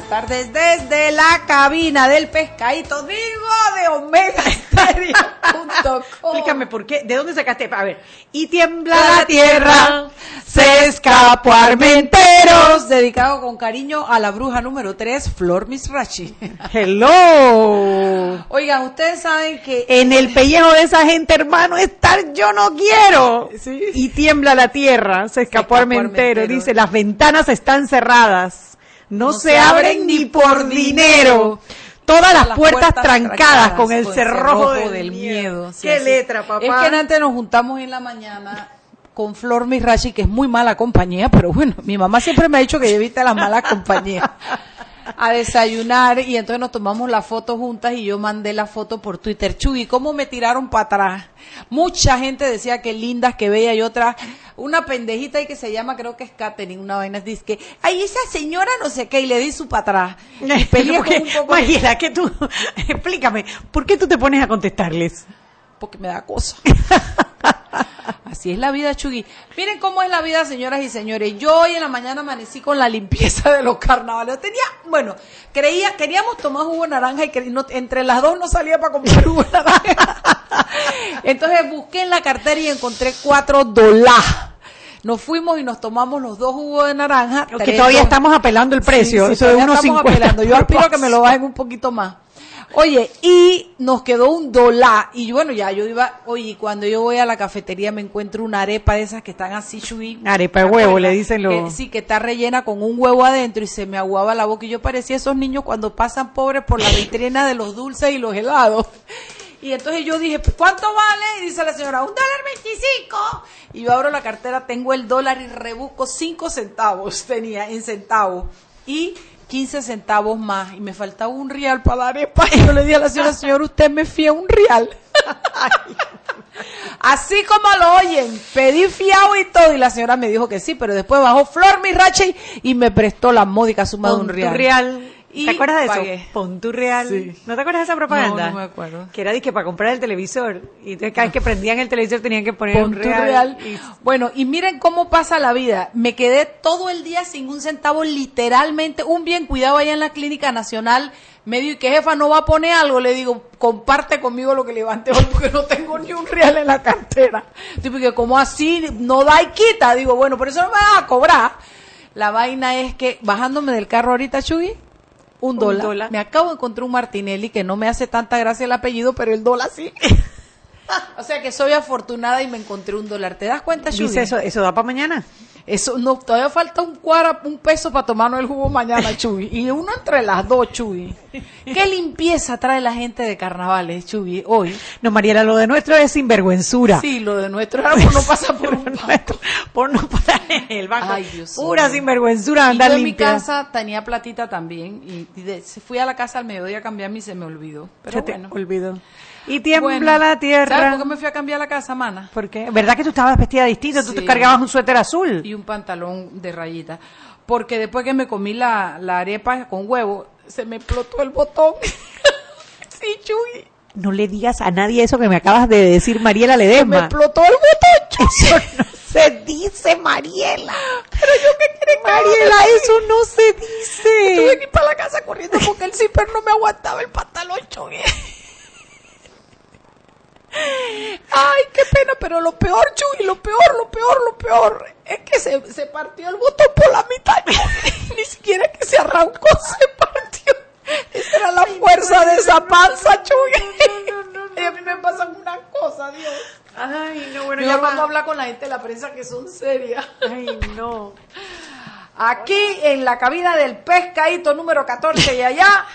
Buenas tardes desde la cabina del pescadito, digo de Omega Stereo.com. Explícame por qué, ¿de dónde sacaste? A ver, y tiembla la tierra, se escapó Armenteros. Dedicado con cariño a la bruja número 3, Flor Misrachi. Hello. Oigan, ustedes saben que En el pellejo de esa gente, hermano, estar yo no quiero. Sí. Y tiembla la tierra, se escapó escapó Armentero. Armentero. Dice, las ventanas están cerradas, no, No se, se abren ni por dinero. dinero. Todas las, las puertas, puertas trancadas, trancadas con el cerrojo, del, del miedo. sí, Qué letra, papá. Es que antes nos juntamos en la mañana con Flor Misrachi, que es muy mala compañía, pero bueno, mi mamá siempre me ha dicho que yo evite las malas compañías. A desayunar y entonces nos tomamos la foto juntas y yo mandé la foto por Twitter. Chuy, ¿cómo me tiraron para atrás? Mucha gente decía que lindas, que bella y otra, una pendejita ahí que se llama, creo que es Katherine, una vaina, dice que, ay, esa señora no sé qué, y le di su para atrás. Porque, un poco Mariela, que tú, explícame, ¿por qué tú te pones a contestarles? porque me da cosa. Así es la vida, Chugui. Miren cómo es la vida, señoras y señores. Yo hoy en la mañana amanecí con la limpieza de los carnavales. Tenía, bueno, creía, queríamos tomar jugo de naranja y que no- entre las dos no salía para comprar jugo de naranja. Entonces busqué en la cartera y encontré cuatro dólares. Nos fuimos y nos tomamos los dos jugos de naranja. Que todavía estamos apelando el precio, Sí, sí, eso de unos estamos 50 apelando. Yo aspiro que me lo bajen un poquito más. Oye, y nos quedó un dólar. Y bueno, ya yo iba, oye, cuando yo voy a la cafetería me encuentro una arepa de esas que están así, chuy. Arepa de ¿te huevo, le dicen los- Que- sí, que está rellena con un huevo adentro y se me aguaba la boca. Y yo parecía esos niños cuando pasan pobres por la vitrina de los dulces y los helados. Y entonces yo dije, ¿cuánto vale? Y dice la señora, un dólar veinticinco. Y yo abro la cartera, tengo el dólar y rebusco cinco centavos, tenía en centavos. Y 15 centavos más. Y me faltaba un real para arepa. Y yo le dije a la señora, señor, usted me fía un real. Así como lo oyen, pedí fiado y todo. Y la señora me dijo que sí, pero después bajó Flor Mirache y me prestó la módica suma de un real. real. Y ¿Te acuerdas de pagué. eso? Pon tu real. Sí. ¿No te acuerdas de esa propaganda? No, no me acuerdo. Que era que para comprar el televisor. Y entonces cada vez que prendían el televisor tenían que poner Pon un tu real. Y- Bueno, y miren cómo pasa la vida. Me quedé todo el día sin un centavo, literalmente, un bien cuidado allá en la Clínica Nacional. Me dijo, ¿y qué jefa no va a poner algo? Le digo, comparte conmigo lo que levante hoy porque no tengo ni un real en la cartera. Tipo, que como así no da y quita. Digo, bueno, por eso no me vas a cobrar. La vaina es que bajándome del carro ahorita, Chuy, un dólar. dólar. Me acabo de encontrar un Martinelli que no me hace tanta gracia el apellido, pero el dólar sí. O sea que soy afortunada y me encontré un dólar. ¿Te das cuenta, Chuy? Dice eso, eso da para mañana. Eso no, todavía falta un cuara, un peso para tomarnos el jugo mañana, Chuy. Y uno entre las dos, Chuy. ¿Qué limpieza trae la gente de carnavales, Chuy, hoy? No, Mariela, lo de nuestro es sinvergüenzura. Sí, lo de nuestro árbol no pasa por un banco. Por no pasar en el banco. Ay, Dios Pura mío. sinvergüenzura Y andar yo en mi casa tenía platita también y, y de- fui a la casa al mediodía a cambiarme y se me olvidó. Pero Se te bueno. olvidó. Y tiembla Bueno, la ¿Sabes tierra. por qué me fui a cambiar la casa, mana? ¿Por qué? ¿Verdad que tú estabas vestida distinto? Tú te Sí. cargabas un suéter azul. y un pantalón de rayita. Porque después que me comí la, la arepa con huevo, se me explotó el botón. sí, Chuy. No le digas a nadie eso que me acabas de decir, Mariela Me Ledesma. explotó el botón, Chuy. Eso no se dice, Mariela. Pero yo qué quiere Mariela, eso no se Tuve dice. que ir para la casa corriendo porque el zipper no me aguantaba el pantalón, Chuy. Ay, qué pena, pero lo peor, Chuy, lo peor, lo peor, lo peor, es que se, se partió el botón por la mitad. Ni siquiera que se arrancó, se partió. Esa era la fuerza de esa panza, Chuy. Y a mí me pasan unas cosas, Dios. Ay, no, bueno, Yo ya vamos a hablar con la gente de la prensa que son serias. Ay, no. Aquí en la cabina del pescadito número 14 y allá.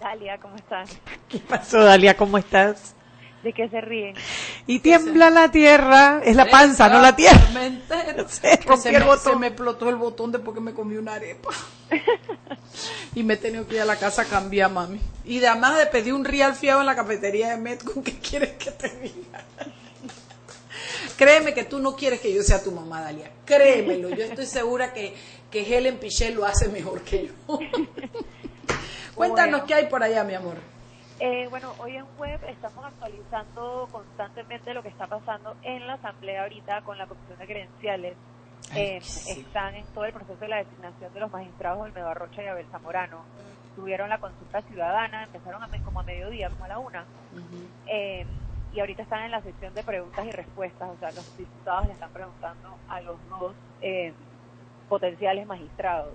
Dalia, ¿cómo estás? ¿Qué pasó, Dalia? ¿Cómo estás? ¿De qué se ríen? Y tiembla la tierra. Es la panza, no la tierra. Se se, el me, botón. se me explotó el botón después que me comí una arepa. y me he tenido que ir a la casa a cambiar, mami. Y además de pedir un real fiado en la cafetería de Metco, ¿qué quieres que te diga? Créeme que tú no quieres que yo sea tu mamá, Dalia. Créemelo. Yo estoy segura que, que Helen Pichel lo hace mejor que yo. Cuéntanos Bueno. qué hay por allá, mi amor. Eh, bueno, hoy en web estamos actualizando constantemente lo que está pasando en la asamblea ahorita con la comisión de credenciales. Ay, Eh, sí. Están en todo el proceso de la designación de los magistrados Olmedo Arrocha y Abel Zamorano. Tuvieron la consulta ciudadana, empezaron a como a mediodía, como a la una. Eh, y ahorita están en la sección de preguntas y respuestas, o sea, los diputados le están preguntando a los dos eh, potenciales magistrados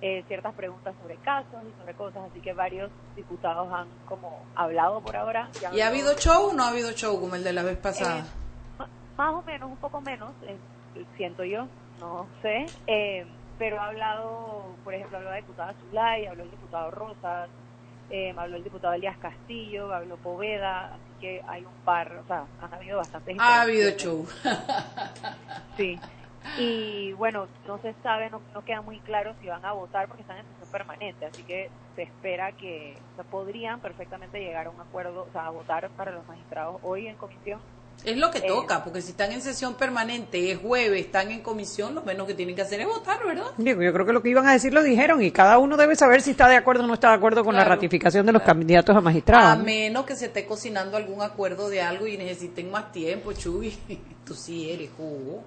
eh, ciertas preguntas sobre casos y sobre cosas, así que varios diputados han como hablado por ahora. ¿Y ha habido show o no ha habido show como el de la vez pasada? eh, ma- más o menos, un poco menos, eh, siento yo, no sé, eh, pero ha hablado, por ejemplo, habló la diputada Zulay, habló el diputado Rosas, habló el diputado Elías Castillo, habló Poveda, así que hay un par, o sea, han habido bastantes. ha habido show. Sí. Y bueno, no se sabe, no, no queda muy claro si van a votar porque están en sesión permanente, así que se espera que o sea, podrían perfectamente llegar a un acuerdo, o sea, a votar para los magistrados hoy en comisión. Es lo que Eh, toca, porque si están en sesión permanente, es jueves, están en comisión, lo menos que tienen que hacer es votar, ¿verdad? Digo, yo creo que lo que iban a decir lo dijeron y cada uno debe saber si está de acuerdo o no está de acuerdo con la ratificación de los claro. candidatos a A magistrados. ¿no? menos que se esté cocinando algún acuerdo de algo y necesiten más tiempo, Chuy. Tú sí eres jugo.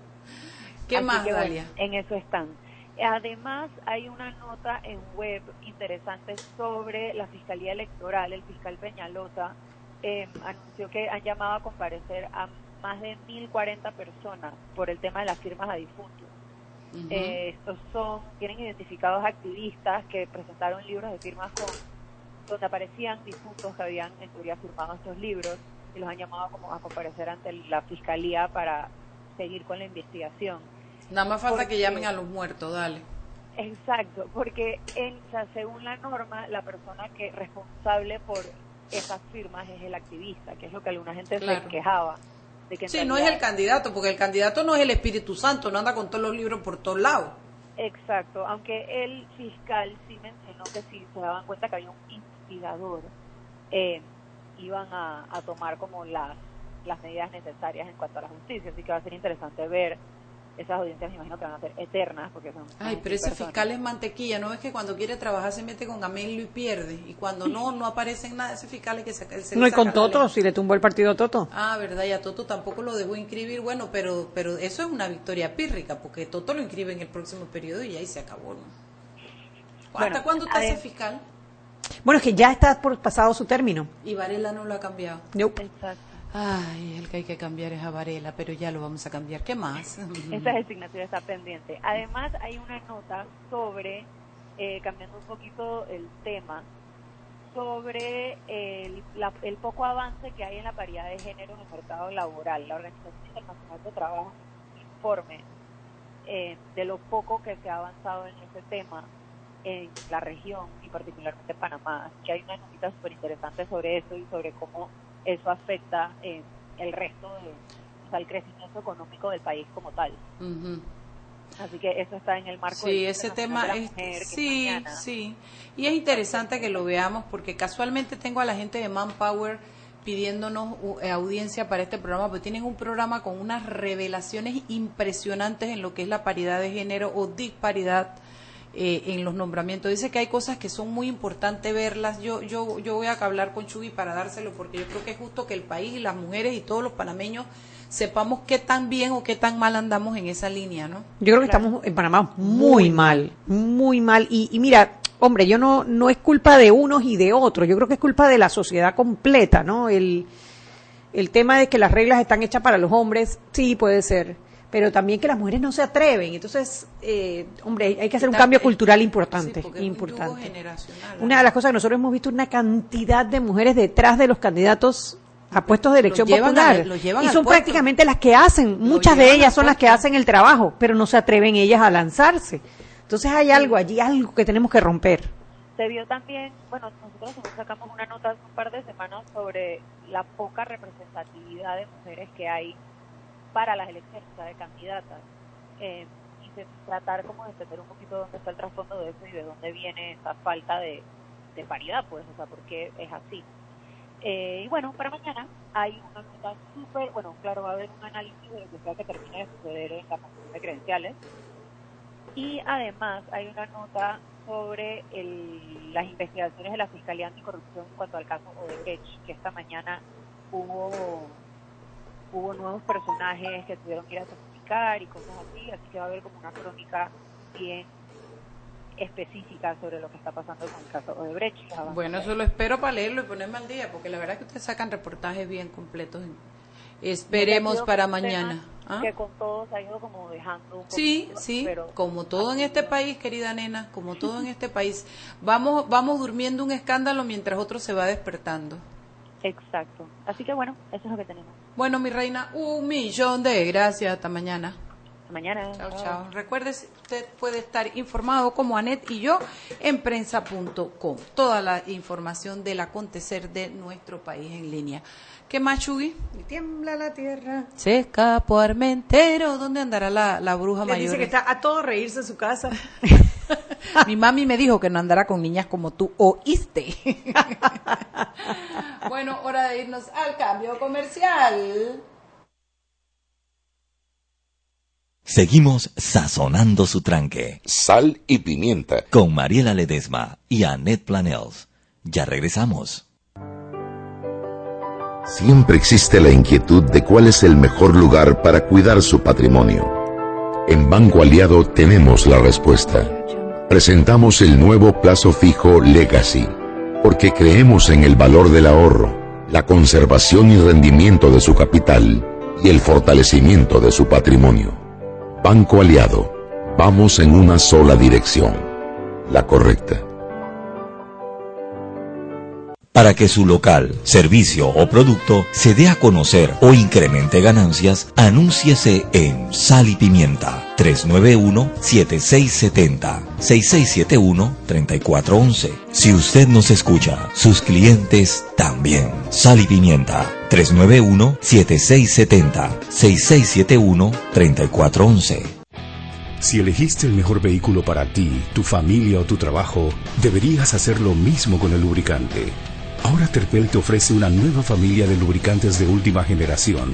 ¿Qué Así más, que, bueno, Dalia? en eso están. Además, hay una nota en web interesante sobre la Fiscalía Electoral. El fiscal Peñalosa eh, anunció que han llamado a comparecer a más de 1.040 personas por el tema de las firmas a difuntos. Eh, estos son, tienen identificados activistas que presentaron libros de firmas con, donde aparecían difuntos que habían en teoría firmado estos libros y los han llamado como a comparecer ante la fiscalía para seguir con la investigación. Nada más falta porque- que llamen a los muertos, dale. Exacto, porque en, o sea, según la norma, la persona que es responsable por esas firmas es el activista, que es lo que alguna gente Claro. se quejaba. De que en Sí, no es el candidato, porque el candidato no es el Espíritu Santo, no anda con todos los libros por todos lados. Exacto, aunque el fiscal sí mencionó que si se daban cuenta que había un instigador, eh, iban a, a tomar como las, las medidas necesarias en cuanto a la justicia. Así que va a ser interesante ver esas audiencias, me imagino que van a ser eternas, porque son... Ay, pero ese personas. fiscal es mantequilla, ¿no es que cuando quiere trabajar se mete con Amelio y pierde? Y cuando no, no aparece en nada, ese fiscal es que se, No, y con Toto, si le tumbó el partido a Toto. Ah, verdad, y a Toto tampoco lo dejó inscribir, bueno, pero pero eso es una victoria pírrica, porque Toto lo inscribe en el próximo periodo y ahí se acabó, ¿no? ¿Hasta Bueno, cuándo está ese fiscal? Bueno, es que ya está por pasado su término. Y Varela no lo ha cambiado. Nope. Exacto. Ay, el que hay que cambiar es a Varela, pero ya lo vamos a cambiar. ¿Qué más? Esa designación está pendiente. Además, hay una nota sobre, eh, cambiando un poquito el tema, sobre el, la- el poco avance que hay en la paridad de género en el mercado laboral. La Organización Internacional de Trabajo informe eh, de lo poco que se ha avanzado en ese tema en la región y particularmente en Panamá. Que hay una notita súper interesante sobre eso y sobre cómo eso afecta eh, el resto de, o sea, el crecimiento económico del país como tal. Ujú. Así que eso está en el marco Sí, del ese tema de la es, Mujer, sí, mañana. sí. Y es interesante que lo veamos porque casualmente tengo a la gente de Manpower pidiéndonos uh, eh, audiencia para este programa, porque tienen un programa con unas revelaciones impresionantes en lo que es la paridad de género o disparidad eh, en los nombramientos. Dice que hay cosas que son muy importantes verlas. Yo, yo, yo voy a hablar con Chuy para dárselo porque yo creo que es justo que el país y las mujeres y todos los panameños sepamos qué tan bien o qué tan mal andamos en esa línea, ¿no? Yo creo que estamos en Panamá muy mal, muy mal. Y, y mira, hombre, yo no, no es culpa de unos y de otros, yo creo que es culpa de la sociedad completa, ¿no? El, el tema de que las reglas están hechas para los hombres, sí puede ser, pero también que las mujeres no se atreven. Entonces, eh, hombre, hay que hacer un cambio cultural sí, importante, un yugo importante. generacional, Una de las cosas que nosotros hemos visto una cantidad de mujeres detrás de los candidatos a puestos de elección llevan popular. llevan y son puesto. prácticamente las que hacen, muchas de ellas son las que hacen el trabajo, pero no se atreven ellas a lanzarse. Entonces hay algo allí, algo que tenemos que romper. Se vio también, bueno, nosotros sacamos una nota hace un par de semanas sobre la poca representatividad de mujeres que hay para las elecciones, de candidatas. Eh, y se, tratar como de entender un poquito dónde está el trasfondo de eso y de dónde viene esa falta de, de paridad, pues, o sea, por qué es así. Eh, y bueno, para mañana hay una nota súper, bueno, claro, va a haber un análisis de lo que sea que termine de suceder en la comisión de credenciales. Y además hay una nota sobre las investigaciones de la Fiscalía Anticorrupción en cuanto al caso Odebrecht, que esta mañana hubo, hubo nuevos personajes que tuvieron que ir a testificar y cosas así, así que va a haber como una crónica bien específica sobre lo que está pasando con el caso Odebrecht. Bueno, eso lo espero para leerlo y ponerme al día, porque la verdad es que ustedes sacan reportajes bien completos. Esperemos para mañana. ¿Ah? Que con todo se ha ido como dejando un Sí, sí, como todo en este país, querida nena, como todo en este país. Vamos, vamos durmiendo un escándalo mientras otro se va despertando. Exacto. Así que bueno, eso es lo que tenemos. Bueno, mi reina, un millón de gracias. Hasta mañana mañana. Chao, chao. Recuerde, usted puede estar informado como Anet y yo en prensa.com. Toda la información del acontecer de nuestro país en línea. ¿Qué más, Chugui? Y tiembla la tierra. Se escapó Armentero. ¿Dónde andará la, la bruja mayor? Dice que está a todo reírse en su casa. Mi mami me dijo que no andará con niñas como tú. ¿Oíste? bueno, hora de irnos al cambio comercial. Seguimos sazonando su tranque. Sal y pimienta. Con Mariela Ledesma y Annette Planels. Ya regresamos. Siempre existe la inquietud de cuál es el mejor lugar para cuidar su patrimonio. En Banco Aliado tenemos la respuesta. Presentamos el nuevo plazo fijo Legacy, porque creemos en el valor del ahorro, la conservación y rendimiento de su capital y el fortalecimiento de su patrimonio. Banco Aliado, vamos en una sola dirección, la correcta. Para que su local, servicio o producto se dé a conocer o incremente ganancias, anúnciese en Sal y Pimienta 391-7670-6671-3411. Si usted nos escucha, sus clientes también. Sal y Pimienta 391-7670-6671-3411. Si elegiste el mejor vehículo para ti, tu familia o tu trabajo, deberías hacer lo mismo con el lubricante. Ahora Terpel te ofrece una nueva familia de lubricantes de última generación,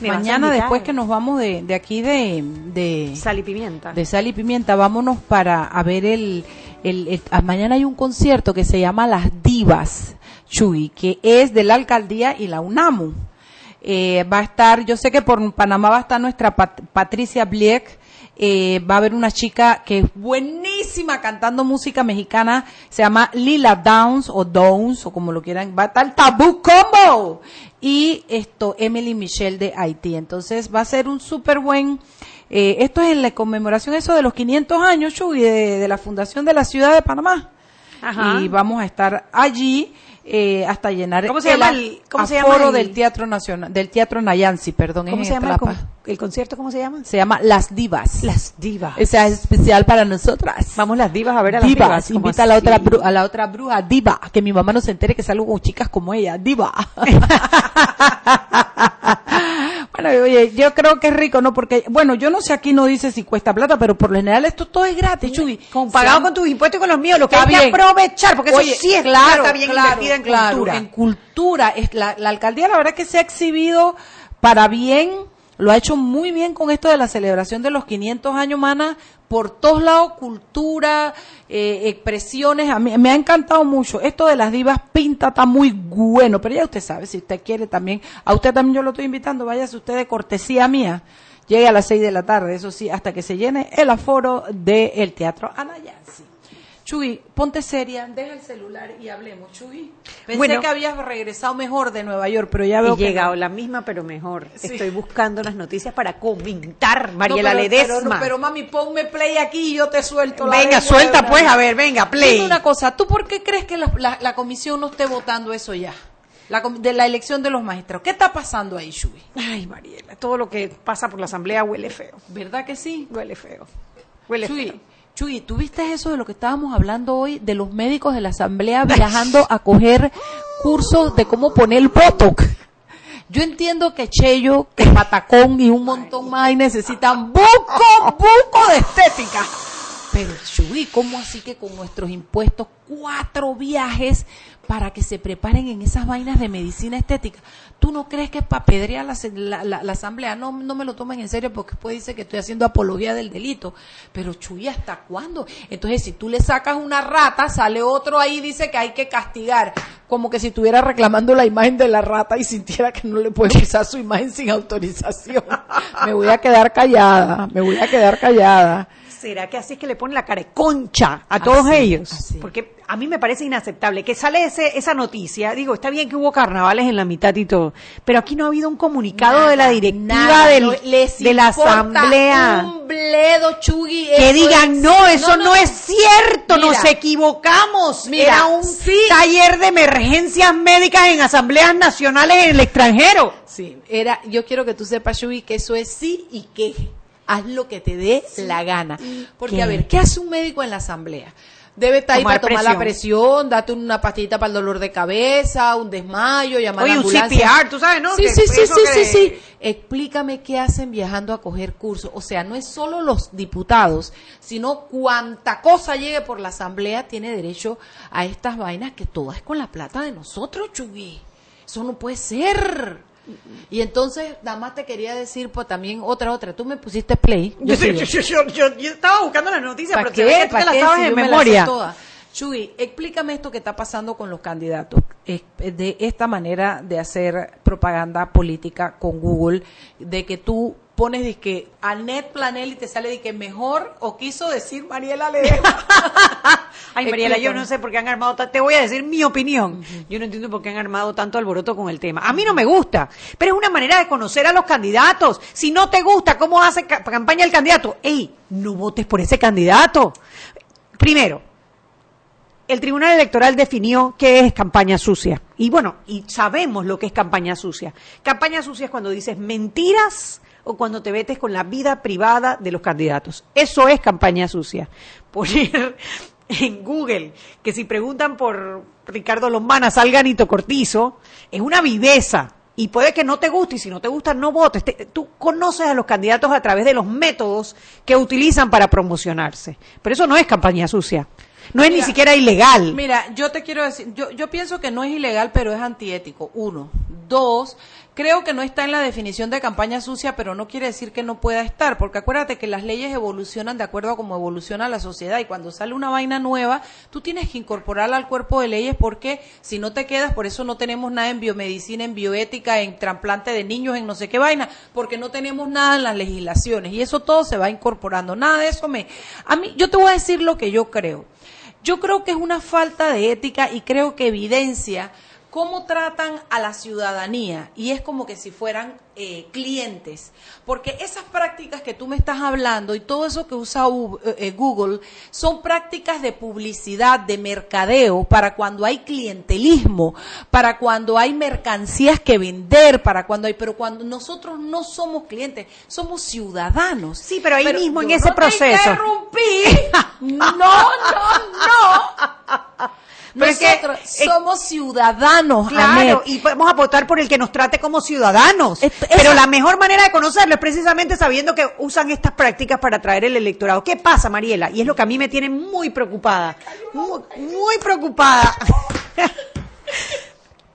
Mañana, después que nos vamos de, de aquí de, de, Sal y Pimienta. De Sal y Pimienta, vámonos para a ver el, el, ah, mañana hay un concierto que se llama Las Divas, Chuy, que es de la alcaldía y la UNAMU. Eh, va a estar, yo sé que por Panamá va a estar nuestra Patricia Bliek, eh, va a haber una chica que es buenísima cantando música mexicana, se llama Lila Downs o Downs o como lo quieran, va a estar Tabú Combo y esto Emily Michelle de Haití. Entonces va a ser un súper buen, eh, esto es en la conmemoración eso de los 500 años, Chuy, de, de la fundación de la ciudad de Panamá. Ajá. y vamos a estar allí eh, hasta llenar ¿Cómo se llama el- cómo se llama el- del Teatro Nacional, del Teatro Nayansi, perdón, ¿Cómo es se en llama el, Atlapa. con- el concierto? ¿Cómo se llama? Se llama Las Divas. Las divas. Esa es especial para nosotras. Vamos las divas a ver a las divas, divas. ¿cómo invita a la otra bru- a la otra bruja diva, que mi mamá no se entere que salgo con chicas como ella, diva. bueno, oye, yo creo que es rico, ¿no? Porque, bueno, yo no sé, aquí no dice si cuesta plata, pero por lo general esto todo es gratis, Chuy. Pagado con tus impuestos y con los míos, lo que Está hay que aprovechar, porque Oye, eso sí es claro, plata bien claro, invertida en claro, cultura. En cultura, es la, la alcaldía la verdad que se ha exhibido para bien, lo ha hecho muy bien con esto de la celebración de los 500 años, mana, por todos lados, cultura, eh, expresiones, a mí me ha encantado mucho. Esto de las divas pinta está muy bueno, pero ya usted sabe, si usted quiere también, a usted también yo lo estoy invitando, váyase usted de cortesía mía. Llegue a las 6 de la tarde, eso sí, hasta que se llene el aforo del Teatro Anayansi. Chuy, ponte seria, deja el celular y hablemos, Chuy. Pensé Bueno. que habías regresado mejor de Nueva York, pero ya veo He que llegado no. la misma, pero mejor. Sí. Estoy buscando las noticias para comentar, No, Mariela pero, Ledesma. Pero, pero, mami, ponme play aquí y yo te suelto la venga, suelta pues, a ver, venga, play. Dime una cosa, ¿tú por qué crees que la, la- la comisión no esté votando eso ya? La, de la elección de los magistrados. ¿Qué está pasando ahí, Chuy? Ay, Mariela, todo lo que pasa por la asamblea huele feo. ¿Verdad que sí? Huele feo. Huele Chuy, feo. Chuy, ¿tú viste eso de lo que estábamos hablando hoy de los médicos de la asamblea viajando a coger cursos de cómo poner el botox? Yo entiendo que Cheyo, que Patacón y un montón más necesitan buco, buco de estética. Pero Chuy, ¿cómo así que con nuestros impuestos cuatro viajes para que se preparen en esas vainas de medicina estética? ¿Tú no crees que es para pedrear la, la- la- la asamblea? No, no me lo tomen en serio porque después dice que estoy haciendo apología del delito. Pero Chuy, ¿hasta cuándo? Entonces, si tú le sacas una rata, sale otro ahí y dice que hay que castigar. Como que si estuviera reclamando la imagen de la rata y sintiera que no le puede usar su imagen sin autorización. Me voy a quedar callada, me voy a quedar callada. ¿Será que así es que le ponen la cara de concha a todos Así, ellos? así. Porque a mí me parece inaceptable que sale ese, esa noticia. Digo, está bien que hubo carnavales en la mitad y todo, pero aquí no ha habido un comunicado Nada, de la directiva nada, del- no les de la asamblea. Un bledo, Chugui. Que digan, no, eso no, es cierto, Mira, nos equivocamos. mira, Era un sí. taller de emergencias médicas en asambleas nacionales en el extranjero. Sí, era, yo quiero que tú sepas, Shubi, que eso es sí y que haz lo que te dé la gana. Porque, qué. a ver, ¿qué hace un médico en la asamblea? Debe estar ahí Tomar para tomar la presión, date una pastillita para el dolor de cabeza, un desmayo, llamar a Oye, la un ambulancia. CPR, tú sabes, ¿no? Sí, sí, sí, sí, que- sí, sí. Explícame qué hacen viajando a coger cursos. O sea, no es solo los diputados, sino cuanta cosa llegue por la asamblea tiene derecho a estas vainas que todas es con la plata de nosotros, Chugui. Eso no puede ser. Y entonces, nada más te quería decir, pues también otra, otra. Tú me pusiste play. Yo, sigo. yo- yo- yo- yo estaba buscando las noticias, ¿Para pero que qué? tú te ¿Para las sabes Si en me memoria. todas. Chuy, explícame esto que está pasando con los candidatos, es- de esta manera de hacer propaganda política con Google, de que tú pones de que Anet Planel y te sale de que mejor o quiso decir Mariela Ledesma. Ay, Mariela, yo no sé por qué han armado, te voy a decir mi opinión. Yo no entiendo por qué han armado tanto alboroto con el tema. A mí no me gusta, pero es una manera de conocer a los candidatos. Si no te gusta cómo hace ca- campaña el candidato, ey, no votes por ese candidato. Primero, el Tribunal Electoral definió qué es campaña sucia. Y bueno, y sabemos lo que es campaña sucia. Campaña sucia es cuando dices mentiras o cuando te metes con la vida privada de los candidatos. Eso es campaña sucia. Poner en Google que si preguntan por Ricardo Lombana, salga Nito Cortizo, es una viveza. Y puede que no te guste, y si no te gusta, no votes. Te- tú conoces a los candidatos a través de los métodos que utilizan para promocionarse. Pero eso no es campaña sucia. No es ni siquiera ilegal. Mira, yo te quiero decir, yo, yo pienso que no es ilegal, pero es antiético. Uno. Dos, creo que no está en la definición de campaña sucia, pero no quiere decir que no pueda estar, porque acuérdate que las leyes evolucionan de acuerdo a cómo evoluciona la sociedad y cuando sale una vaina nueva, tú tienes que incorporarla al cuerpo de leyes porque si no te quedas, por eso no tenemos nada en biomedicina, en bioética, en trasplante de niños, en no sé qué vaina, porque no tenemos nada en las legislaciones y eso todo se va incorporando. Nada de eso me... A mí, yo te voy a decir lo que yo creo. Yo creo que es una falta de ética y creo que evidencia cómo tratan a la ciudadanía y es como que si fueran eh, clientes, porque esas prácticas que tú me estás hablando y todo eso que usa U- eh, Google son prácticas de publicidad, de mercadeo, para cuando hay clientelismo, para cuando hay mercancías que vender, para cuando hay, pero cuando nosotros no somos clientes, somos ciudadanos. Sí, pero ahí mismo en ese no te proceso. interrumpí. No, no, no. Pero es que, Nosotros eh, somos ciudadanos, Claro, y vamos a votar por el que nos trate como ciudadanos. Pero la mejor manera de conocerlo es precisamente sabiendo que usan estas prácticas para atraer el electorado. ¿Qué pasa, Mariela? Y es lo que a mí me tiene muy preocupada. Muy, muy preocupada.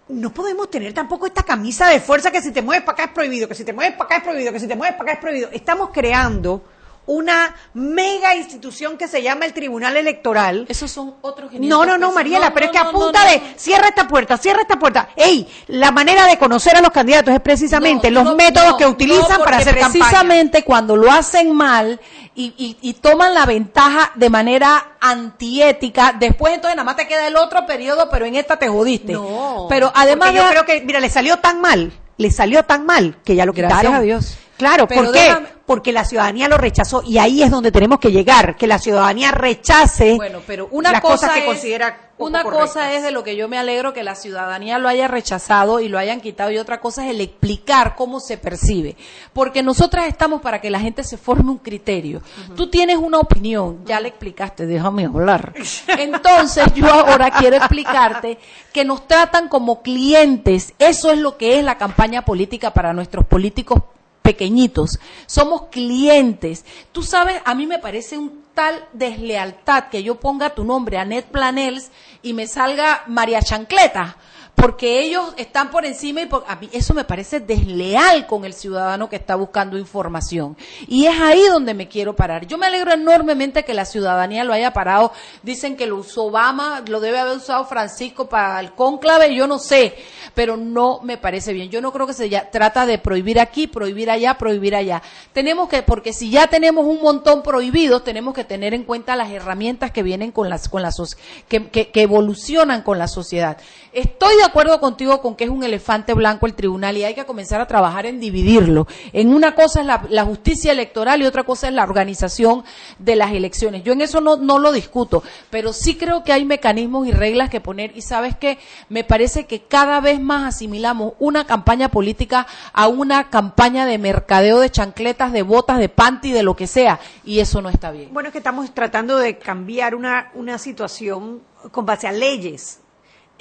No podemos tener tampoco esta camisa de fuerza que si te mueves para acá es prohibido, que si te mueves para acá es prohibido, que si te mueves para acá es prohibido. Estamos creando una mega institución que se llama el Tribunal Electoral. Esos son otros 500 No, no, no. Mariela, No, pero no, es que a no, no, punta no. de cierra esta puerta, cierra esta puerta. Ey, la manera de conocer a los candidatos es precisamente los métodos que utilizan para hacer campaña. precisamente cuando lo hacen mal y, y- y toman la ventaja de manera antiética, después entonces nada más te queda el otro periodo, pero en esta te jodiste. No, pero además yo creo que, mira, le salió tan mal, le salió tan mal que ya lo Gracias quitaron. a Dios. Claro, Pero ¿por qué? déjame- Porque la ciudadanía lo rechazó y ahí es donde tenemos que llegar, que la ciudadanía rechace Bueno, pero una las cosa cosas que es, considera poco una correctas. cosa es de lo que yo me alegro que la ciudadanía lo haya rechazado y lo hayan quitado y otra cosa es el explicar cómo se percibe, porque nosotras estamos para que la gente se forme un criterio. Tú tienes una opinión, ya le explicaste, déjame hablar. Entonces yo ahora quiero explicarte que nos tratan como clientes. Eso es lo que es la campaña política para nuestros políticos pequeñitos, somos clientes. Tú sabes, a mí me parece un tal deslealtad que yo ponga tu nombre, Anet Planels, y me salga María Chancleta, porque ellos están por encima y por- a mí eso me parece desleal con el ciudadano que está buscando información. Y es ahí donde me quiero parar. Yo me alegro enormemente que la ciudadanía lo haya parado. Dicen que lo usó Obama, lo debe haber usado Francisco para el cónclave, yo no sé, pero no me parece bien. Yo no creo que se ya- trata de prohibir aquí, prohibir allá, prohibir allá. Tenemos que, porque si ya tenemos un montón prohibidos, tenemos que tener en cuenta las herramientas que vienen con las, con la soc- que, que, que evolucionan con la sociedad. Estoy de acuerdo contigo con que es un elefante blanco el tribunal y hay que comenzar a trabajar en dividirlo. En una cosa es la, justicia electoral y otra cosa es la organización de las elecciones. Yo en eso no, no lo discuto, pero sí creo que hay mecanismos y reglas que poner y sabes que me parece que cada vez más asimilamos una campaña política a una campaña de mercadeo de chancletas, de botas, de panty, de lo que sea y eso no está bien. Bueno, es que estamos tratando de cambiar una, una situación con base a leyes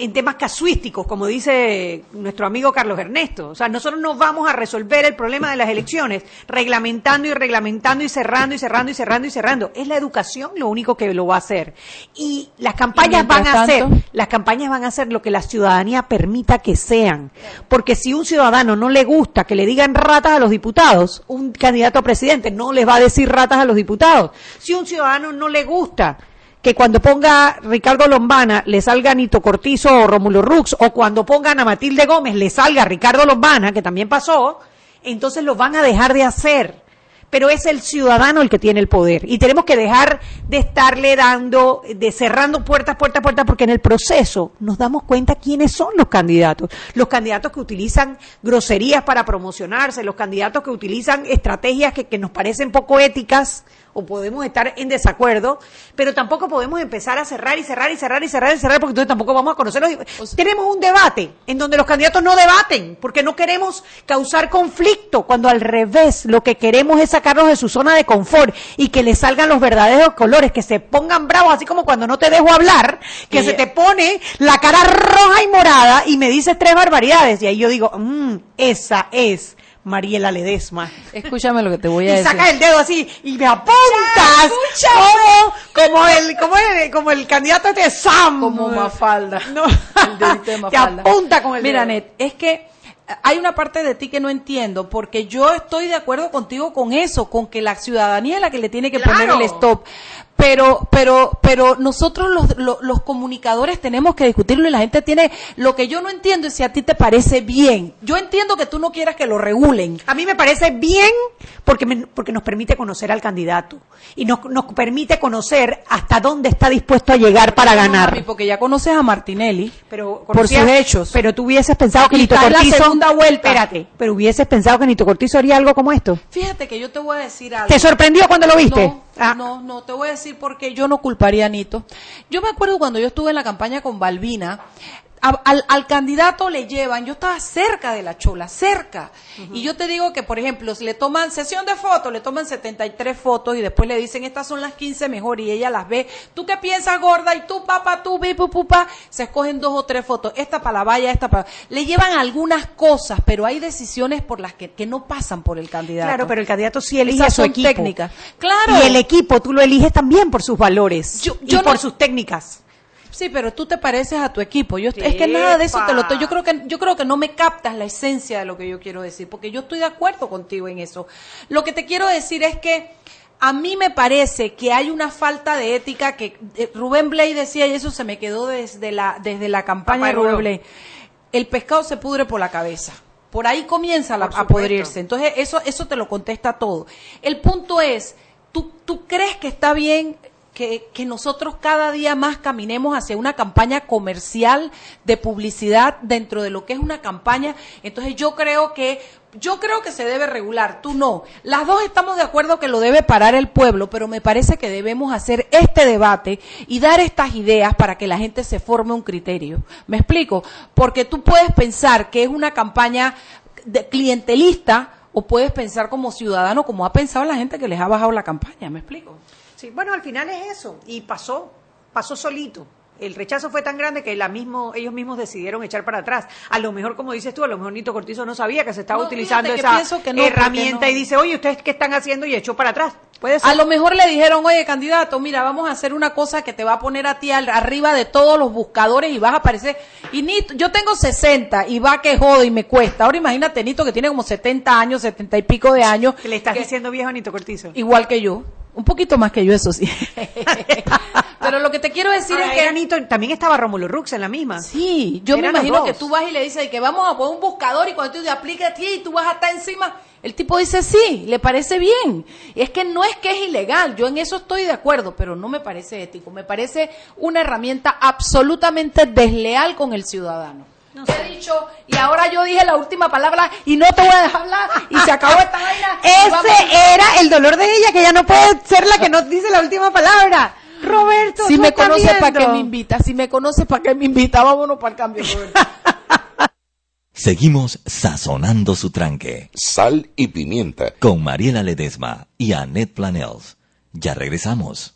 en temas casuísticos, como dice nuestro amigo Carlos Ernesto. O sea, nosotros no vamos a resolver el problema de las elecciones reglamentando y reglamentando y cerrando y cerrando y cerrando y cerrando. Es la educación lo único que lo va a hacer. Y las campañas Y van a hacer, tanto- las campañas van a hacer lo que la ciudadanía permita que sean. Porque si un ciudadano no le gusta que le digan ratas a los diputados, un candidato a presidente no les va a decir ratas a los diputados. Si un ciudadano no le gusta que cuando ponga Ricardo Lombana le salga Nito Cortizo o Rómulo Rux, o cuando pongan a Matilde Gómez le salga Ricardo Lombana, que también pasó, entonces lo van a dejar de hacer. Pero es el ciudadano el que tiene el poder. Y tenemos que dejar de estarle dando, de cerrando puertas, puertas, puertas, porque en el proceso nos damos cuenta quiénes son los candidatos, los candidatos que utilizan groserías para promocionarse, los candidatos que utilizan estrategias que, que nos parecen poco éticas o podemos estar en desacuerdo, pero tampoco podemos empezar a cerrar y cerrar y cerrar y cerrar y cerrar porque entonces tampoco vamos a conocerlos. Tenemos un debate en donde los candidatos no debaten porque no queremos causar conflicto, cuando al revés lo que queremos es sacarlos de su zona de confort y que les salgan los verdaderos colores, que se pongan bravos, así como cuando no te dejo hablar, que Y- se te pone la cara roja y morada y me dices tres barbaridades y ahí yo digo, "Mm, esa es Mariela Ledesma Escúchame lo que te voy a y decir. sacas el dedo así y me apuntas como, como el como el como el candidato este Sam como Mafalda. No. El de Te Mafalda. apunta con el Mira, dedo. Net, es que hay una parte de ti que no entiendo, porque yo estoy de acuerdo contigo con eso, con que la ciudadanía es la que le tiene que Claro. poner el stop. Pero, pero, pero nosotros los, los, los comunicadores tenemos que discutirlo y la gente tiene, lo que yo no entiendo es si a ti te parece bien. Yo entiendo que tú no quieras que lo regulen. A mí me parece bien porque, me- porque nos permite conocer al candidato y nos, nos permite conocer hasta dónde está dispuesto a llegar para ganar. porque ya conoces a Martinelli Pero por sus hechos. Pero tú hubieses pensado que Nito en la Cortizo. segunda vuelta. Espérate, pero hubieses pensado que Nito Cortizo haría algo como esto. Fíjate que yo te voy a decir algo. ¿Te sorprendió cuando lo viste? No, Ah. no, no, te voy a decir porque yo no culparía a Nito. Yo me acuerdo cuando yo estuve en la campaña con Balbina, a- al, al candidato le llevan, yo estaba cerca de la chola, cerca. Y yo te digo que, por ejemplo, si le toman sesión de fotos, le toman 73 fotos y después le dicen, estas son las 15 mejor y ella las ve. ¿Tú qué piensas, gorda? Y tú, papá, tú, pa. Se escogen dos o tres fotos. Esta para la valla, esta para... Le llevan algunas cosas, pero hay decisiones por las que, que no pasan por el candidato. Claro, pero el candidato sí elige Esas a su equipo. técnicas. Claro. Y el equipo tú lo eliges también por sus valores Yo- y por sus técnicas. Sí, pero tú te pareces a tu equipo. Yo, es que nada de eso te lo estoy. Yo creo que yo creo que no me captas la esencia de lo que yo quiero decir, porque yo estoy de acuerdo contigo en eso. Lo que te quiero decir es que a mí me parece que hay una falta de ética que eh, Rubén Blay decía y eso se me quedó desde la desde la campaña de Rubén. Blay. El pescado se pudre por la cabeza. Por ahí comienza la- a supuesto. podrirse. Entonces, eso, eso te lo contesta todo. El punto es, ¿tú, tú crees que está bien que, nosotros cada día más caminemos hacia una campaña comercial de publicidad dentro de lo que es una campaña? Entonces, yo creo que yo creo que se debe regular, tú no. Las dos estamos de acuerdo que lo debe parar el pueblo, pero me parece que debemos hacer este debate y dar estas ideas para que la gente se forme un criterio. ¿Me explico? Porque tú puedes pensar que es una campaña de- clientelista o puedes pensar como ciudadano, como ha pensado la gente que les ha bajado la campaña. ¿Me explico? Sí, bueno, al final es eso. Y pasó, pasó solito. El rechazo fue tan grande que la mismo, ellos mismos decidieron echar para atrás. A lo mejor, como dices tú, a lo mejor Nito Cortizo no sabía que se estaba No, utilizando esa que no, herramienta no. y dice, oye, ¿ustedes qué están haciendo? Y echó para atrás. Puede ser. A lo mejor le dijeron, oye, candidato, mira, vamos a hacer una cosa que te va a poner a ti al- arriba de todos los buscadores y vas a aparecer. Y Nito, yo tengo 60 y va que jodo y me cuesta. Ahora imagínate Nito que tiene como 70 años, 70 y pico de años. Que le estás que- diciendo viejo a Nito Cortizo. Igual que yo. Un poquito más que yo, eso sí. Pero lo que te quiero decir es que... era Nito- también estaba Rómulo Rux en la misma. Sí, yo me Eran imagino que tú vas y le dices que vamos a poner un buscador y cuando tú te apliques a ti y tú vas a estar encima, el tipo dice sí, le parece bien. Y es que no es que es ilegal, yo en eso estoy de acuerdo, pero no me parece ético, me parece una herramienta absolutamente desleal con el ciudadano. He dicho, y ahora yo dije la última palabra y no te voy a dejar hablar y se acabó esta vaina. Ese era el dolor de ella, que ella no puede ser la que nos dice la última palabra. Roberto, Si tú me conoces, ¿para qué me invita? Si me conoces, ¿para qué me invita? Vámonos para el cambio, Roberto. Seguimos sazonando su tranque Sal y pimienta. con Mariela Ledesma y Annette Planels. Ya regresamos.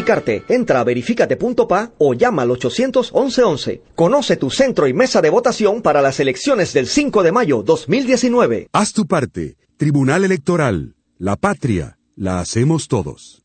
Verificarte. Entra a verificate.pa o llama al 811 Conoce tu centro y mesa de votación para las elecciones del 5 de mayo 2019. Haz tu parte. Tribunal Electoral. La patria. La hacemos todos.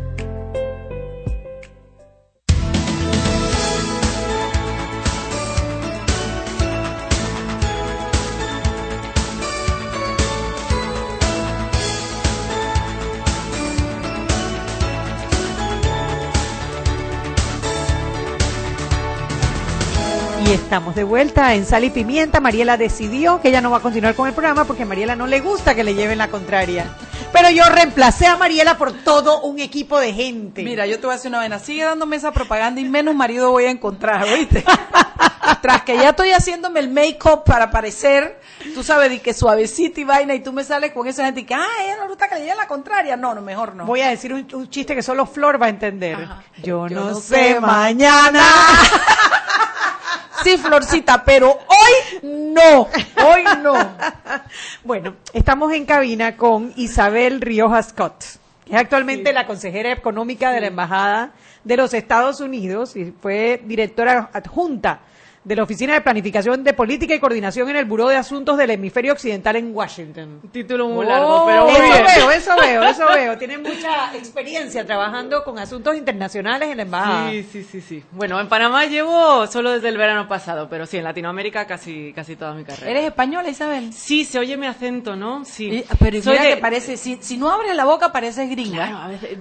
Estamos de vuelta en Sal y Pimienta. Mariela decidió que ella no va a continuar con el programa porque a Mariela no le gusta que le lleven la contraria. Pero yo reemplacé a Mariela por todo un equipo de gente. Mira, yo te voy a hacer una vena. Sigue dándome esa propaganda y menos marido voy a encontrar, ¿oíste? Tras que ya estoy haciéndome el make-up para parecer, tú sabes, de que suavecita y vaina, y tú me sales con esa gente y que, ah, ella no gusta que le lleven la contraria. No, no, mejor no. Voy a decir un, un chiste que solo Flor va a entender. Yo, Yo no, no sé sé mañana. Sí, Florcita, pero hoy no, hoy no. Bueno, estamos en cabina con Isabel Rioja Scott, que es actualmente la consejera económica de la Embajada de los Estados Unidos y fue directora adjunta de la Oficina de Planificación de Política y Coordinación en el Buró de Asuntos del Hemisferio Occidental en Washington. Título muy largo, pero muy eso bien. veo, eso veo, eso veo. Tiene mucha experiencia trabajando con asuntos internacionales en la embajada. Sí, sí, sí, sí. Bueno, en Panamá llevo solo desde el verano pasado, pero sí, en Latinoamérica casi, casi toda mi carrera. ¿Eres española, Isabel? Sí, se oye mi acento, ¿no? Sí. Y- pero Soy mira de- que parece, si, si no abres la boca pareces gringa. Claro, a veces- Es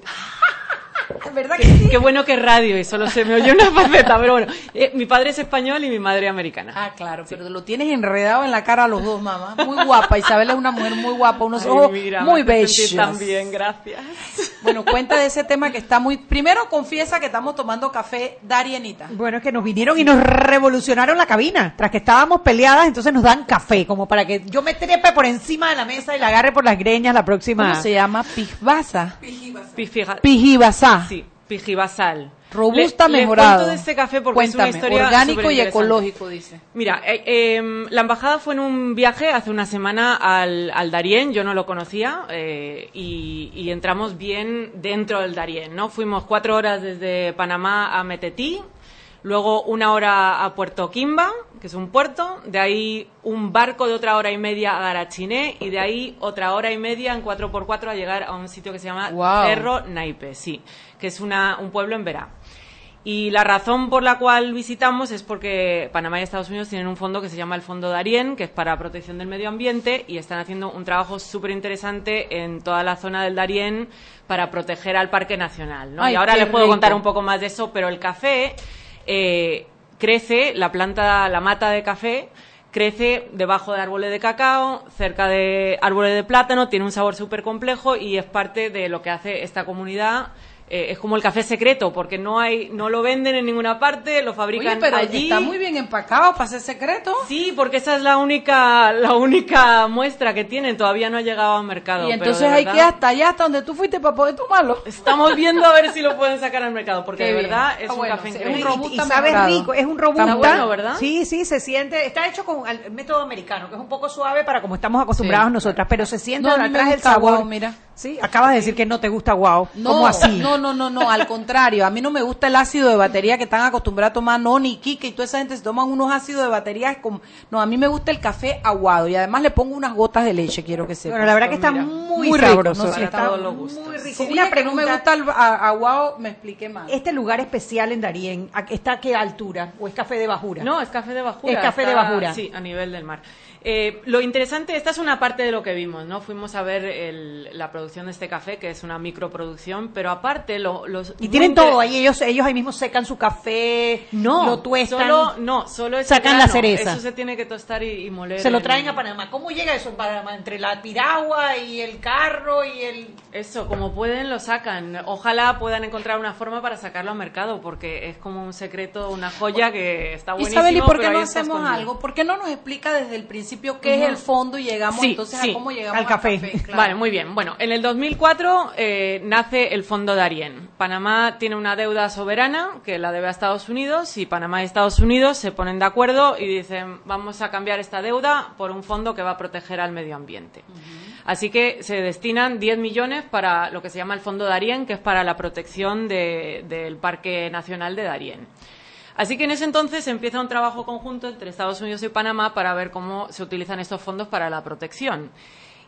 verdad que sí. Qué bueno que es radio y solo se me oye una faceta, pero bueno. Eh, mi padre es español y mi madre americana. Ah, claro, pero lo tienes enredado en la cara a los dos, mamá. Muy guapa, Isabel es una mujer muy guapa, unos Ay, ojos mira, muy bellos. También, gracias. Bueno, cuenta de ese tema que está muy... Primero confiesa que estamos tomando café Darienita. Bueno, es que nos vinieron y nos revolucionaron la cabina. Tras que estábamos peleadas, entonces nos dan café, como para que yo me trepe por encima de la mesa y la agarre por las greñas la próxima. ¿Cómo se llama? Pijbasa. Pijibasal. Sí, pijibasal. Robusta Le- mejorado. cuento de este café porque Cuéntame, es una historia orgánico y ecológico, dice. Mira, eh, eh, la embajada fue en un viaje hace una semana al, al Darién, yo no lo conocía, eh, y, y entramos bien dentro del Darién, ¿no? Fuimos cuatro horas desde Panamá a Metetí, luego una hora a Puerto Quimba, que es un puerto, de ahí un barco de otra hora y media a Garachiné, y de ahí otra hora y media en 4x4 a llegar a un sitio que se llama. Cerro Naipe, sí, que es una, un pueblo en Verá. Y la razón por la cual visitamos es porque Panamá y Estados Unidos tienen un fondo que se llama el Fondo Darien, que es para protección del medio ambiente, y están haciendo un trabajo súper interesante en toda la zona del Darién para proteger al Parque Nacional. ¿no? Ay, y ahora les puedo rico. contar un poco más de eso, pero el café eh, crece, la planta, la mata de café crece debajo de árboles de cacao, cerca de árboles de plátano, tiene un sabor súper complejo y es parte de lo que hace esta comunidad. Eh, es como el café secreto, porque no hay, no lo venden en ninguna parte, lo fabrican Oye, pero allí. está muy bien empacado para ser secreto. Sí, porque esa es la única, la única muestra que tienen. Todavía no ha llegado al mercado. Y pero entonces hay verdad, que ir hasta allá, hasta donde tú fuiste para poder tomarlo. Estamos viendo a ver si lo pueden sacar al mercado, porque Qué de bien. verdad es Está un bueno, café increíble. es un robusta y sabe rico, es un robusta. Está bueno, ¿verdad? Sí, sí, se siente, está hecho con el método americano, que es un poco suave para como estamos acostumbrados Sí. nosotras, pero se siente No, atrás el sabor. mira. Sí, acabas de decir que no te gusta guau. No, ¿Cómo así? no, no, no, no, al contrario, a mí no me gusta el ácido de batería que están acostumbrados a tomar, no, ni Kike y toda esa gente se toman unos ácidos de batería, con... no, a mí me gusta el café aguado y además le pongo unas gotas de leche, quiero que sepas. Bueno, la verdad que está mira, muy, muy rico, sabroso. no, sí, está para todos los gustos. muy rico. Si Una que no pregunta, me gusta el aguado, me expliqué mal. este lugar especial en Darién, ¿a- ¿está a qué altura? ¿O es café de bajura? No, es café de bajura. Es café de bajura. Sí, a nivel del mar. Eh, lo interesante, esta es una parte de lo que vimos, ¿no? Fuimos a ver el- la producción de este café, que es una microproducción, pero aparte lo, los... Y tienen todo ahí, ellos, ellos ahí mismo secan su café, No, lo tuestan, Solo, no, solo es Sacan el la grano. cereza. Eso se tiene que tostar y, y moler. se lo en- traen a Panamá. ¿Cómo llega eso en Panamá? Entre la piragua y el carro y el... Eso, como pueden, lo sacan. Ojalá puedan encontrar una forma para sacarlo al mercado, porque es como un secreto, una joya que está buenísimo. Isabel, ¿y por qué no hacemos escondido. algo? ¿Por qué no nos explica desde el principio qué Ujú. es el fondo y llegamos Sí, entonces sí. a cómo llegamos Al café. claro. Vale, muy bien. Bueno, en el 2004 eh, nace el Fondo Darien. Panamá tiene una deuda soberana que la debe a Estados Unidos y Panamá y Estados Unidos se ponen de acuerdo y dicen vamos a cambiar esta deuda por un fondo que va a proteger al medio ambiente. Así que se destinan 10 millones para lo que se llama el Fondo Darien, que es para la protección de- del Parque Nacional de Darien. Así que en ese entonces empieza un trabajo conjunto entre Estados Unidos y Panamá para ver cómo se utilizan estos fondos para la protección.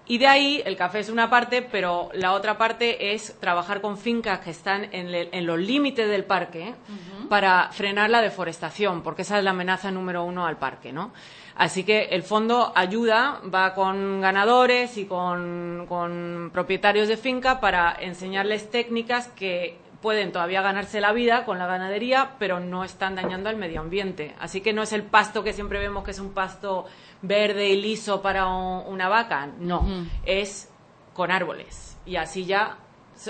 Y de ahí el café es una parte, pero la otra parte es trabajar con fincas que están en, el- en los límites del parque para frenar la deforestación, porque esa es la amenaza número uno al parque, ¿no? Así que el fondo ayuda, va con ganadores y con, con propietarios de finca para enseñarles técnicas que pueden todavía ganarse la vida con la ganadería, pero no están dañando al medio ambiente. Así que no es el pasto que siempre vemos que es un pasto verde y liso para un- una vaca, no, es con árboles. Y así ya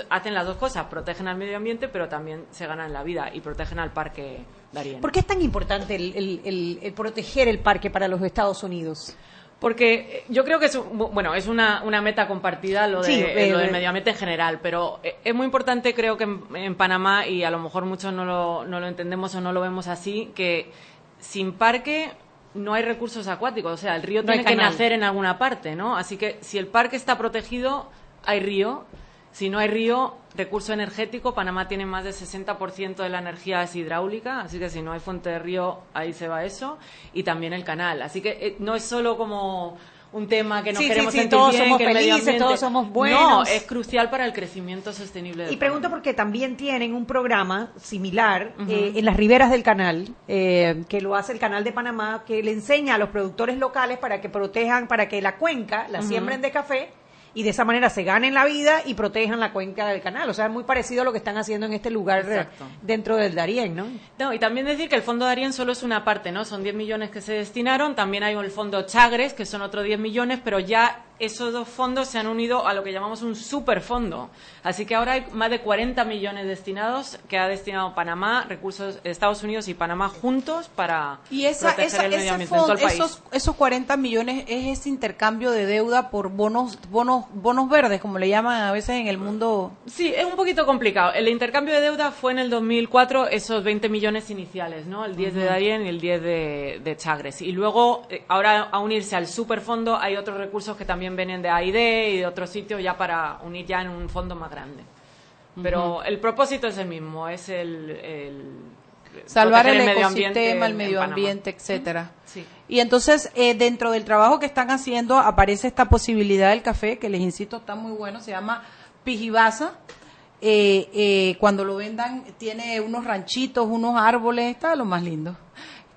hacen las dos cosas, protegen al medio ambiente, pero también se ganan la vida y protegen al parque Darien. ¿Por qué es tan importante el, el- el- el proteger el parque para los Estados Unidos? Porque eh, yo creo que es, bueno, es una, una meta compartida lo, de, Sí, eh, lo eh, del medio ambiente en general, pero eh, es muy importante creo que en, en Panamá, y a lo mejor muchos no lo, no lo entendemos o no lo vemos así, que sin parque no hay recursos acuáticos, o sea, el río No tiene que nacer en alguna parte, ¿no? Así que si el parque está protegido, hay río. Si no hay río, recurso energético, Panamá tiene más del 60% de la energía es hidráulica, así que si no hay fuente de río, ahí se va eso. Y también el canal. Así que eh, no es solo como un tema que nos Sí, sí, queremos sí, sentir todos bien, somos que el medio felices, ambiente- todos somos No, buenos. es crucial para el crecimiento sostenible del Y pregunto Panamá. porque también tienen un programa similar eh, en las riberas del canal, eh, que lo hace el canal de Panamá, que le enseña a los productores locales para que protejan, para que la cuenca la siembren de café y de esa manera se ganen la vida y protejan la cuenca del canal. O sea, es muy parecido a lo que están haciendo en este lugar eh, dentro del Darién, ¿no? No, y también decir que el Fondo Darien solo es una parte, ¿no? Son 10 millones que se destinaron, también hay el Fondo Chagres, que son otros 10 millones, pero ya esos dos fondos se han unido a lo que llamamos un superfondo. Así que ahora hay más de 40 millones destinados que ha destinado Panamá, recursos de Estados Unidos y Panamá juntos para Y esa, proteger esa- el medio ambiente en todo fondo, el país. esos, esos 40 millones es ese intercambio de deuda por bonos, bonos, bonos verdes, como le llaman a veces en el mundo. Sí, es un poquito complicado. El intercambio de deuda fue en el 2004 esos 20 millones iniciales, ¿no? El 10 de Ujú. Darien y el 10 de, de Chagres. Y luego, eh, ahora a unirse al superfondo, hay otros recursos que también vienen de AID y de otros sitios ya para unir ya en un fondo más grande. Pero el propósito es el mismo, es el... el Salvar el, ecosistema, el medio ambiente, etcétera. Sí. Y entonces, eh, dentro del trabajo que están haciendo, aparece esta posibilidad del café, que les insisto, está muy bueno, se llama Pijibasa. Eh, eh, cuando lo vendan, tiene unos ranchitos, unos árboles, está lo más lindo.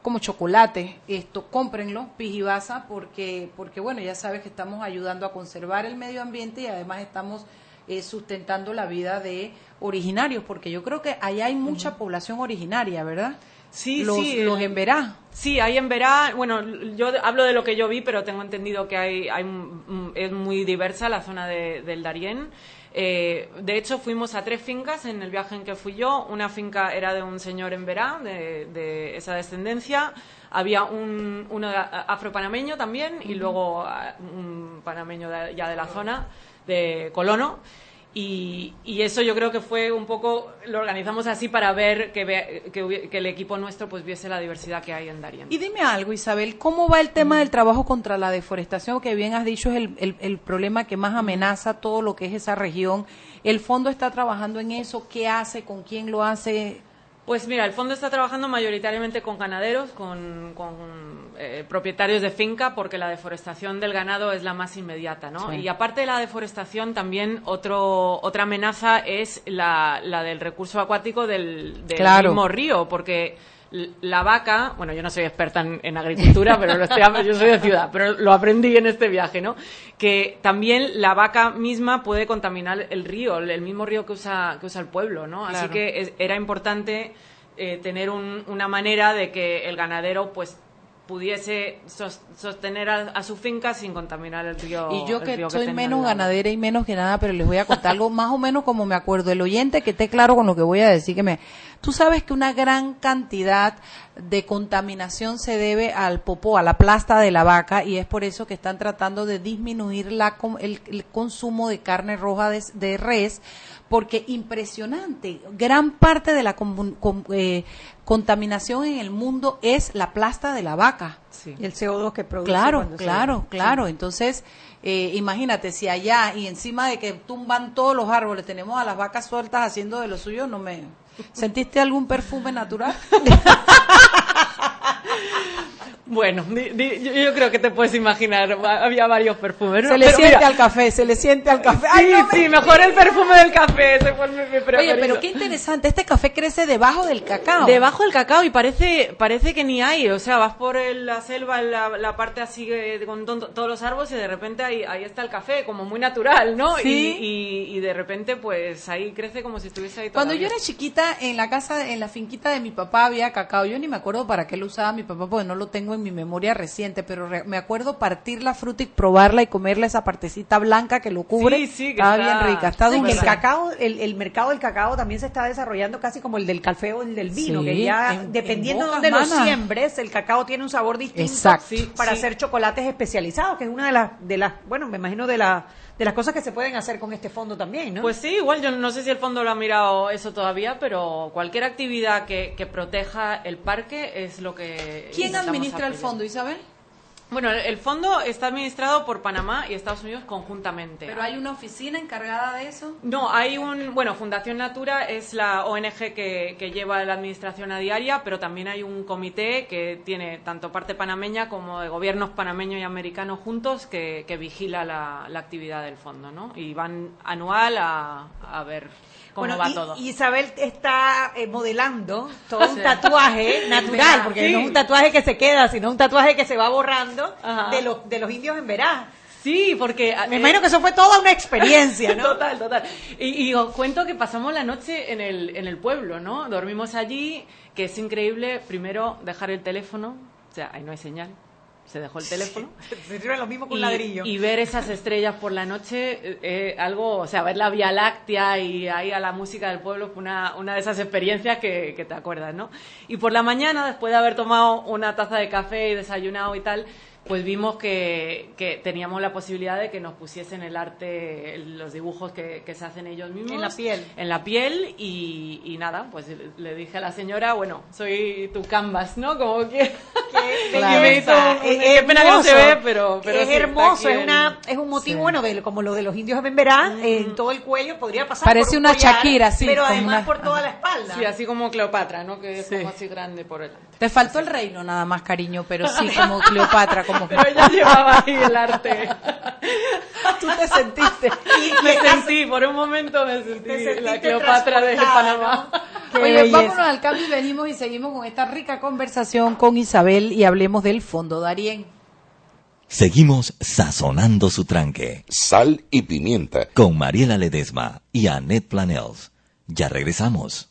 Como chocolate, esto, cómprenlo, Pijibasa, porque, porque bueno, ya sabes que estamos ayudando a conservar el medio ambiente y además estamos eh, sustentando la vida de originarios, porque yo creo que allá hay mucha población originaria, ¿verdad? Sí, los, sí. Los eh, en Verá. Sí, hay en Verá, bueno, yo hablo de lo que yo vi, pero tengo entendido que hay, hay un- es muy diversa la zona de- del Darién. Eh, de hecho, fuimos a tres fincas en el viaje en que fui yo. Una finca era de un señor en Verá, de, de esa descendencia. Había un, uno de- afropanameño también y luego ah, un panameño de- ya de la zona, de Colono. Y, y eso yo creo que fue un poco, lo organizamos así para ver que, que, que el equipo nuestro pues viese la diversidad que hay en Darien. Y dime algo, Isabel, ¿cómo va el tema del trabajo contra la deforestación? Que bien has dicho es el, el- el problema que más amenaza todo lo que es esa región. ¿El fondo está trabajando en eso? ¿Qué hace? ¿Con quién lo hace? Pues mira, el fondo está trabajando mayoritariamente con ganaderos, con, con, eh, propietarios de finca, porque la deforestación del ganado es la más inmediata, ¿no? Sí. Y aparte de la deforestación, también otro, otra amenaza es la, la del recurso acuático del, del Claro. mismo río, porque La vaca, bueno, yo no soy experta en, en agricultura, pero lo estoy, yo soy de ciudad, pero lo aprendí en este viaje, ¿no? Que también la vaca misma puede contaminar el río, el mismo río que usa, que usa el pueblo, ¿no? Así que es- era importante eh, tener un- una manera de que el ganadero, pues, pudiese sos- sostener a, a su finca sin contaminar el río. Y yo que soy menos ganadera y menos que nada, pero les voy a contar algo más o menos como me acuerdo. El oyente que esté claro con lo que voy a decir, que me... Tú sabes que una gran cantidad de contaminación se debe al popó, a la plasta de la vaca, y es por eso que están tratando de disminuir la, el, el consumo de carne roja de, de res, porque impresionante, gran parte de la com- eh, contaminación en el mundo es la plasta de la vaca. Y el CO2 que produce. Claro, se- claro, claro. Entonces, eh, imagínate, si allá y encima de que tumban todos los árboles, tenemos a las vacas sueltas haciendo de lo suyo, no me... ¿Sentiste algún perfume natural? Bueno, di- di- yo, yo creo que te puedes imaginar, va- había varios perfumes. ¿no? Se le Pero siente mira, al café, se le siente al café. Sí, Ay, no me- sí, mejor el perfume del café, ese fue mi, mi Oye, pero qué interesante, este café crece debajo del cacao. Debajo del cacao y parece parece que ni hay, o sea, vas por el- la selva, la, la parte así eh, con ton- todos los árboles y de repente ahí, ahí está el café, como muy natural, ¿no? Sí. Y, y- y de repente pues ahí crece como si estuviese ahí Cuando yo todavía. era chiquita, en la casa, en la finquita de mi papá había cacao. Yo ni me acuerdo para qué lo usaba mi papá, porque no lo tengo en mi memoria reciente, pero re- me acuerdo partir la fruta y probarla y comerla esa partecita blanca que lo cubre. Sí, sí, que Estaba está- bien rica, está dulce. el cacao, el, el mercado del cacao también se está desarrollando casi como el del café o el del vino, Sí, que ya en- dependiendo en de dónde lo siembres, el cacao tiene un sabor distinto Exacto. sí, para Sí. hacer chocolates especializados, que es una de las, de las, bueno, me imagino de, la, de las cosas que se pueden hacer con este fondo también, ¿no? Pues sí, igual yo no sé si el fondo lo ha mirado eso todavía, pero cualquier actividad que, que proteja el parque es lo que... ¿Quién intentamos el fondo, Isabel? Bueno, el- el fondo está administrado por Panamá y Estados Unidos conjuntamente. Pero hay una oficina encargada de eso. No, hay un, bueno, Fundación Natura es la ONG que, que lleva la administración a diaria, pero también hay un comité que tiene tanto parte panameña como de gobiernos panameños y americanos juntos que, que vigila la, la actividad del fondo, ¿no? Y van anual a, a ver cómo Bueno, va y- todo. Isabel está eh, modelando todo un Sí. tatuaje natural, porque Sí. no es un tatuaje que se queda, sino un tatuaje que se va borrando Ajá. de los, de los indios en Verá. Sí, porque... Me imagino que eso fue toda una experiencia, ¿no? Total, total. Y, y os cuento que pasamos la noche en el, en el pueblo, ¿no? Dormimos allí, que es increíble, primero dejar el teléfono, o sea, ahí no hay señal, se dejó el teléfono. Se sirve lo mismo que un y, ladrillo. y ver esas estrellas por la noche, eh, eh, algo, o sea, ver la Vía Láctea y ahí a la música del pueblo fue una, una de esas experiencias que, que te acuerdas, ¿no? Y por la mañana, después de haber tomado una taza de café y desayunado y tal, pues vimos que, que teníamos la posibilidad de que nos pusiesen el arte, los dibujos que, que se hacen ellos mismos. En la piel. En la piel y, y nada, pues le- dije a la señora, bueno, soy tu canvas, ¿no? Como que... Qué Y me hizo belleza. un- Es qué pena que no se hermoso. ve, pero, pero es sí, hermoso, es una es un motivo Sí. bueno de, como lo de los indios de Bemberá, en todo el cuello podría pasar Parece por un una collar, Shakira, sí, pero además una- por toda la espalda. Sí, así como Cleopatra, ¿no? Que es como así grande por el... Te faltó el reino nada más, cariño, pero sí, como Cleopatra, como Pero ella llevaba ahí el arte. Tú te sentiste. me sentí, por un momento me sentí la Cleopatra de Panamá. Qué Oye, belleza. vámonos al cambio y venimos y seguimos con esta rica conversación con Isabel y hablemos del fondo. Darien. Seguimos sazonando su tranque. Sal y pimienta. Con Mariela Ledesma y Annette Planels. Ya regresamos.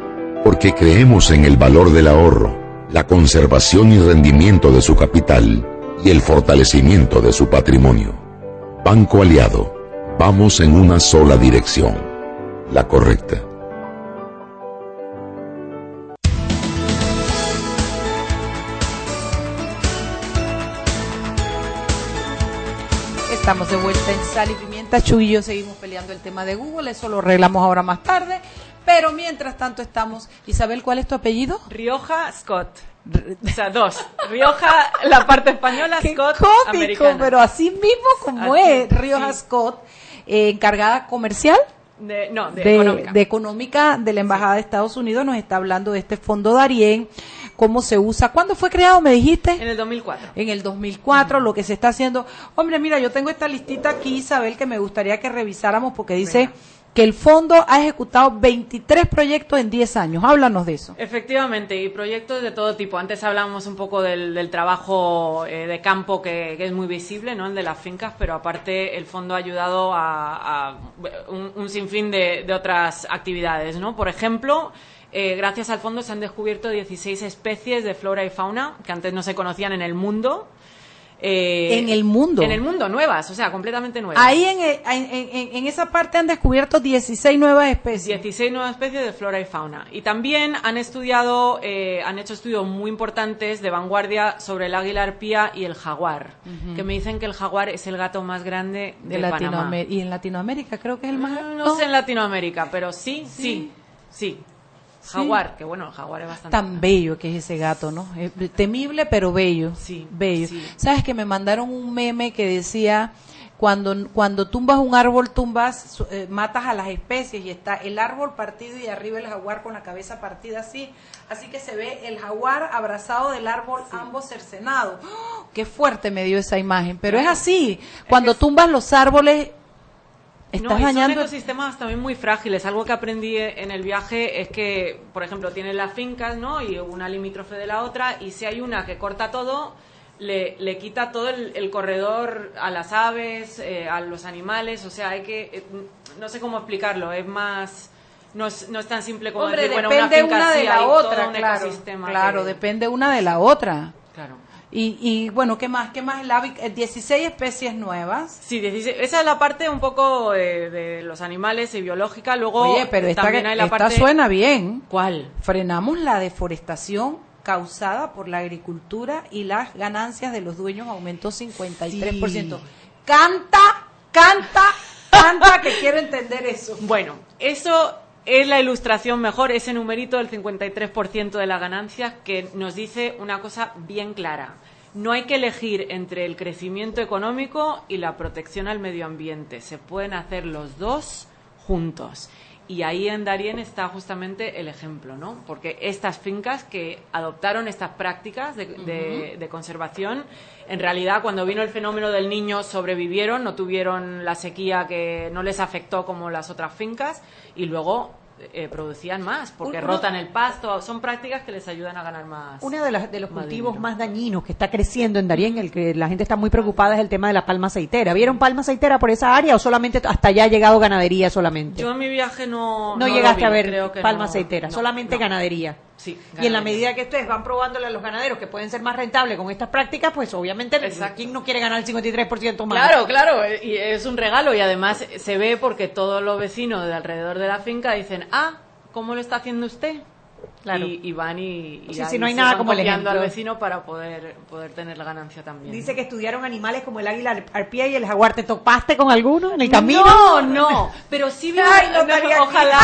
porque creemos en el valor del ahorro, la conservación y rendimiento de su capital y el fortalecimiento de su patrimonio. Banco Aliado, vamos en una sola dirección, la correcta. Estamos de vuelta en Sal y Pimienta. Chu y yo seguimos peleando el tema de Google, eso lo arreglamos ahora más tarde. Pero mientras tanto estamos. Isabel, ¿cuál es tu apellido? Rioja Scott. O sea, dos. Rioja, la parte española, Scott, Cómico, americana. pero así mismo como Así, es. Rioja sí. Scott, eh, encargada comercial De- no, de, de, económica. de económica de la Embajada de Estados Unidos, nos está hablando de este fondo Darien, cómo se usa. ¿Cuándo fue creado, me dijiste? En el 2004. En el 2004, lo que se está haciendo. Hombre, mira, yo tengo esta listita aquí, Isabel, que me gustaría que revisáramos porque dice que el fondo ha ejecutado 23 proyectos en 10 años. Háblanos de eso. Efectivamente, y proyectos de todo tipo. Antes hablábamos un poco del, trabajo eh, de campo que, es muy visible, ¿no? El de las fincas, pero aparte el fondo ha ayudado a, un sinfín de, de otras actividades, ¿no? Por ejemplo, eh, gracias al fondo se han descubierto 16 especies de flora y fauna que antes no se conocían en el mundo. Eh, En el mundo. En el mundo, nuevas, o sea, completamente nuevas. Ahí en, el- en, en- en esa parte han descubierto 16 nuevas especies. 16 nuevas especies de flora y fauna. Y también han estudiado, eh, han hecho estudios muy importantes de vanguardia sobre el águila arpía y el jaguar, que me dicen que el jaguar es el gato más grande de, de Panamá. Y en Latinoamérica creo que es el más No, no sé en Latinoamérica, pero sí, sí, sí. Jaguar, que bueno, el jaguar es bastante. Tan bello que es ese gato, ¿no? Es temible pero bello. Sí, bello. sí. ¿Sabes que me mandaron un meme que decía cuando cuando tumbas un árbol tumbas eh, matas a las especies y está el árbol partido y arriba el jaguar con la cabeza partida así, así que se ve el jaguar abrazado del árbol ambos cercenados. ¡Oh! Qué fuerte me dio esa imagen, pero es así. Cuando tumbas los árboles estás no, dañando son ecosistemas también muy frágiles. Algo que aprendí en el viaje es que, por ejemplo, tienen las fincas, ¿no? Y una limítrofe de la otra, y si hay una que corta todo, le, le quita todo el, el corredor a las aves, eh, a los animales. O sea, hay que. eh, no sé cómo explicarlo, es más. No es, no es tan simple como Hombre, decir, bueno, depende una finca una de sí, la hay otra, todo un claro. ecosistema. Claro, que- depende una de la otra. Claro. Y, y bueno, ¿qué más? ¿Qué más? La, eh, 16 especies nuevas. Sí, 16. esa es la parte un poco de los animales y biológica. Luego Oye, pero esta, también hay la esta parte... suena bien. ¿Cuál? Frenamos la deforestación causada por la agricultura y las ganancias de los dueños aumentó 53%. Canta, canta, canta que quiero entender eso. Bueno, eso es la ilustración mejor, ese numerito del 53% de las ganancias que nos dice una cosa bien clara. No hay que elegir entre el crecimiento económico y la protección al medio ambiente. Se pueden hacer los dos juntos. Y ahí en Darien está justamente el ejemplo, ¿no? Porque estas fincas que adoptaron estas prácticas de, de- conservación, en realidad cuando vino el fenómeno del niño sobrevivieron, no tuvieron la sequía que no les afectó como las otras fincas y luego eh, producían más porque Uno- rotan el pasto. Son prácticas que les ayudan a ganar más. Uno de, las- de los más cultivos dinero. más dañinos que está creciendo en Darien, el que la gente está muy preocupada es el tema de la palma aceitera. ¿Vieron palma aceitera por esa área o solamente hasta allá ha llegado ganadería solamente? Yo en mi viaje no. no, llegaste vi, a ver palma no. aceitera, No, solamente ganadería. Sí, Y en la medida que ustedes van probándole a los ganaderos que pueden ser más rentables con estas prácticas, pues obviamente ¿quién no quiere ganar el 53% más? Claro, claro, y es un regalo y además se ve porque todos los vecinos de alrededor de la finca dicen, ah, ¿cómo lo está haciendo usted? Claro. Y, y van y, y Sí, ahí sí, no hay se nada van como el copiando al vecino para poder, poder tener la ganancia también. Dice que estudiaron animales como el águila ar- arpía y el jaguar. ¿Te topaste con alguno en el camino? No, no, pero sí vi, Ay, no no, ojalá,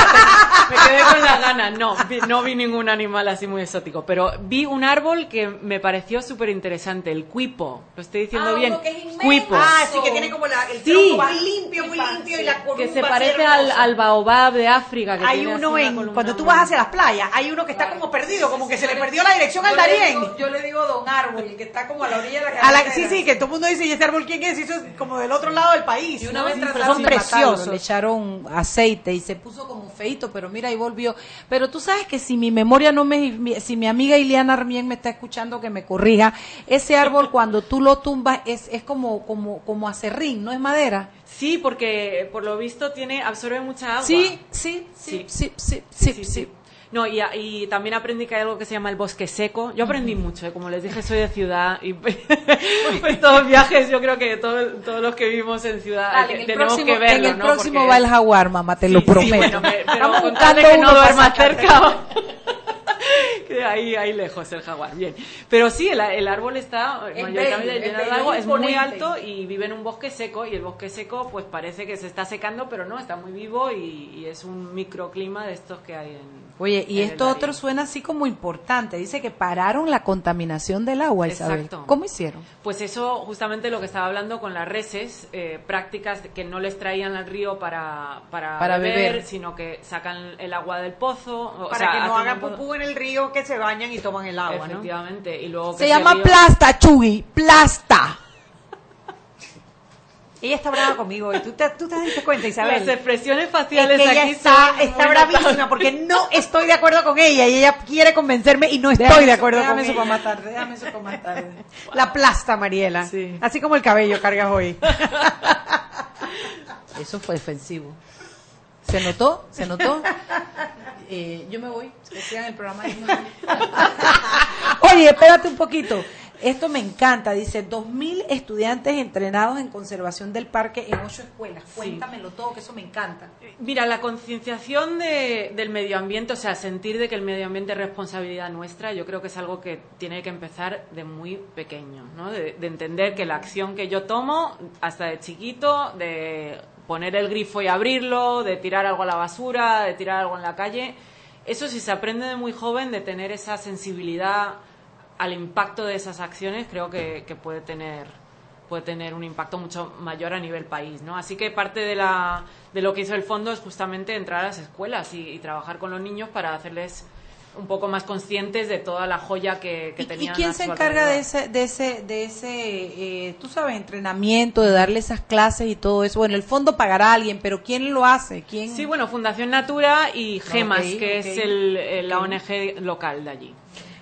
me quedé con las ganas, no, vi- no vi ningún animal así muy exótico, pero vi un árbol que me pareció súper interesante, el cuipo, lo estoy diciendo Ah, bien, que es cuipo. Ah, sí, que tiene como la, el Sí. tronco muy limpio, muy limpio y la que se parece al, al baobab de África. Que Hay tiene uno en, cuando tú vas hacia las playas, hay uno que está como perdido, como que se le perdió la dirección al digo- Yo le digo Don Árbol, el que está como a la orilla de la carretera. sí, sí, que todo el mundo dice, ¿y ese árbol quién es? Y eso es como del otro lado del país. Y una vez Sí, son preciosos. le echaron aceite y se puso como feito, pero mira, ahí volvió. Pero tú sabes que si mi memoria no me, si mi amiga Ileana Armien me está escuchando que me corrija, ese árbol cuando tú lo tumbas es, es como, como, como acerrín, ¿no es madera? Sí, porque por lo visto tiene absorbe mucha agua. Sí, sí, sí, sí, sí, sí, sí. No, y, y también aprendí que hay algo que se llama el bosque seco. Yo aprendí mucho, ¿eh? como les dije, soy de ciudad y pues todos viajes, yo creo que todo- todos los que vivimos en ciudad Dale, que- en el tenemos próximo, que verlo, en el ¿no? próximo Porque va el jaguar, mamá, te lo sí, prometo. bueno, me- pero con tal de que no duerma cerca. que ahí, ahí lejos el jaguar, bien. Pero sí, el, el árbol está Es mayoritariamente lleno de agua, es muy alto y vive en un bosque seco y el bosque seco pues parece que se está secando, pero no, está muy vivo y, y es un microclima de estos que hay en... Oye, y esto otro suena así como importante. Dice que pararon la contaminación del agua, Isabel. Exacto. ¿Cómo hicieron? Pues eso, justamente lo que estaba hablando con las reses, eh, prácticas que no les traían al río para, para, Para beber, beber. sino que sacan el agua del pozo. o Para sea, que no hagan pupú en el río, que se bañan y toman el agua, ¿no? Efectivamente. Y luego que Se llama río- plasta, Chugui, plasta. Ella está brava conmigo y tú te, tú te diste cuenta, Isabel. Las expresiones Es faciales que ella aquí está, está bravísima porque no estoy de acuerdo con ella y ella quiere convencerme y no estoy Déjame de eso- acuerdo déjame con eso ella. para más tarde, déjame eso para más tarde. La plasta, Mariela. Así como el cabello cargas hoy. Eso fue defensivo. ¿Se notó? ¿Se notó? Eh, yo me voy. Que sigan el programa. Oye, espérate un poquito. Esto me encanta. Dice, 2.000 estudiantes entrenados en conservación del parque en ocho escuelas. Cuéntamelo todo, que eso me encanta. Mira, la concienciación de- del medio ambiente, o sea, sentir de que el medio ambiente es responsabilidad nuestra, yo creo que es algo que tiene que empezar de muy pequeño, ¿no? De, de entender que la acción que yo tomo, hasta de chiquito, de poner el grifo y abrirlo, de tirar algo a la basura, de tirar algo en la calle, eso si se aprende de muy joven, de tener esa sensibilidad al impacto de esas acciones, creo que, que puede tener puede tener un impacto mucho mayor a nivel país, ¿no? Así que parte de la de lo que hizo el fondo es justamente entrar a las escuelas y, y trabajar con los niños para hacerles un poco más conscientes de toda la joya que, que ¿Y tenían. quién a se encarga de ese, de ese, de ese, eh, tú sabes, entrenamiento, de darle esas clases y todo eso? Bueno, el fondo pagará a alguien, pero ¿quién lo hace? ¿Quién? Sí, bueno, Fundación Natura y GEMAS, Ok, que es el, el- la. ONG local de allí.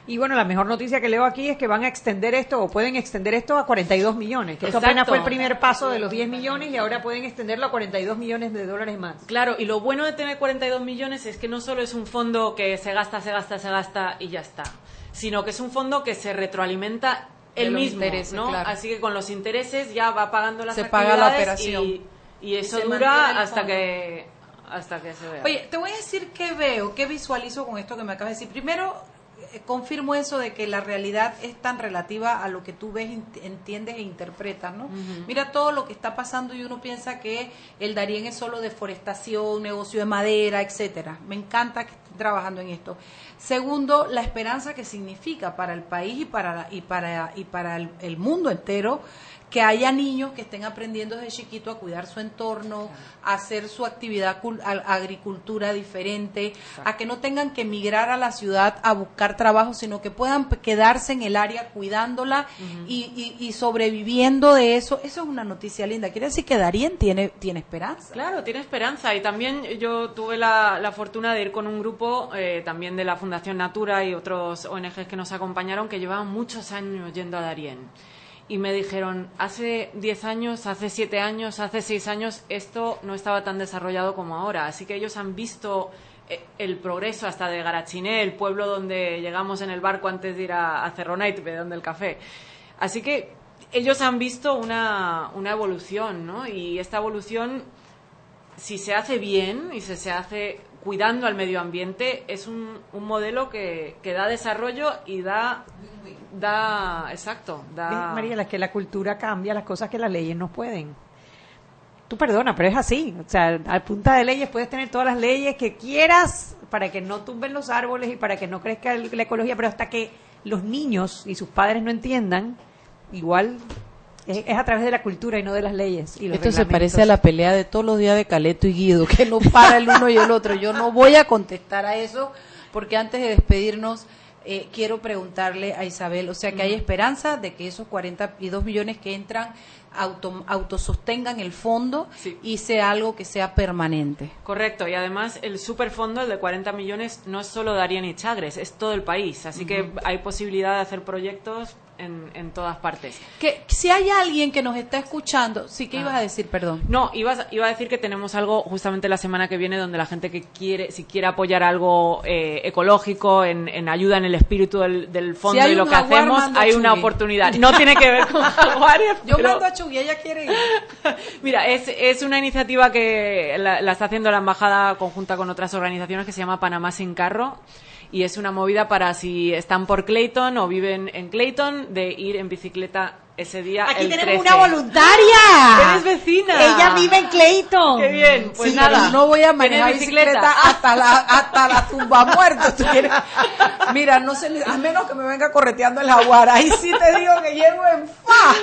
Y bueno, la mejor noticia que leo aquí es que van a extender esto o pueden extender esto a 42 millones. Que esto apenas fue el primer paso de los 10 millones y ahora pueden extenderlo a 42 millones de dólares más. Claro, y lo bueno de tener 42 millones es que no solo es un fondo que se gasta, se gasta, se gasta y ya está, sino que es un fondo que se retroalimenta los mismo, intereses, ¿no? claro. Así que con los intereses ya va pagando las Se paga la actividades operación. y, y eso mantiene dura el hasta que hasta que se vea. Oye, te voy a decir qué veo, qué visualizo con esto que me acabas de decir. Primero, confirmo eso de que la realidad es tan relativa a lo que tú ves, entiendes e interpretas, ¿no? Mira todo lo que está pasando y uno piensa que el Darién es solo deforestación, negocio de madera, etcétera. Me encanta que estén trabajando en esto. Segundo, la esperanza que significa para el país y para la- y para y para el, el mundo entero que haya niños que estén aprendiendo desde chiquito a cuidar su entorno, a hacer su actividad agricultura diferente, a que no tengan que emigrar a la ciudad a buscar trabajo, sino que puedan quedarse en el área cuidándola y, y- y sobreviviendo de eso. Eso es una noticia linda. Quiere decir que Darien tiene, tiene esperanza. Claro, tiene esperanza. Y también yo tuve la, la fortuna de ir con un grupo eh, también de la Fundación Natura y otros ONGs que nos acompañaron que llevaban muchos años yendo a Darién. Y me dijeron, hace 10 años, hace 7 años, hace 6 años, esto no estaba tan desarrollado como ahora. Así que ellos han visto eh, el progreso hasta de Garachiné, el pueblo donde llegamos en el barco antes de ir a, a Cerronite, de donde el café. Así que ellos han visto una, una evolución, ¿no? Y esta evolución si se hace bien y se, se hace cuidando al medio ambiente, es un, un modelo que, que da desarrollo y da, da exacto, da... María, es que la cultura cambia las cosas que las leyes no pueden. Tú perdona, pero es así. O sea, a punta de leyes puedes tener todas las leyes que quieras para que no tumben los árboles y para que no crezca el- la ecología, pero hasta que los niños y sus padres no entiendan, igual es, es a través de la cultura y no de las leyes. Y los Esto se parece a la pelea de todos los días de Caleto y Guido, que no para el uno y el otro. Yo no voy a contestar a eso porque antes de despedirnos, eh, quiero preguntarle a Isabel, o sea que hay esperanza de que esos 42 millones que entran auto, autosostengan el fondo y sea algo que sea permanente. Correcto, y además el superfondo, el de 40 millones, no es solo Darien y Chagres, es todo el país. Así que hay posibilidad de hacer proyectos en, en todas partes. Que si hay alguien que nos está escuchando, sí, ¿qué Ah. ibas a decir? Perdón. No, ibas- iba a decir que tenemos algo justamente la semana que viene donde la gente que quiere, si quiere apoyar algo eh, ecológico, en, en ayuda en el espíritu del, del fondo Si y lo que jaguar, hacemos, hay una oportunidad. No tiene que ver con jaguares, Yo pero- mando a Chugui, ella quiere ir. Mira, es, es una iniciativa que la, la está haciendo la embajada conjunta con otras organizaciones que se llama Panamá sin carro y es una movida para si están por Clayton o viven en Clayton de ir en bicicleta ese día. Aquí el tenemos 13. una voluntaria. Eres vecina. Ella vive en Clayton. Qué bien. Pues Sí, nada. no voy a ¿Tienes manejar bicicleta, hasta la hasta la tumba muerto. ¿tú quieres? Mira, no sé, a menos que me venga correteando el jaguar. Ahí sí te digo que llego en fa.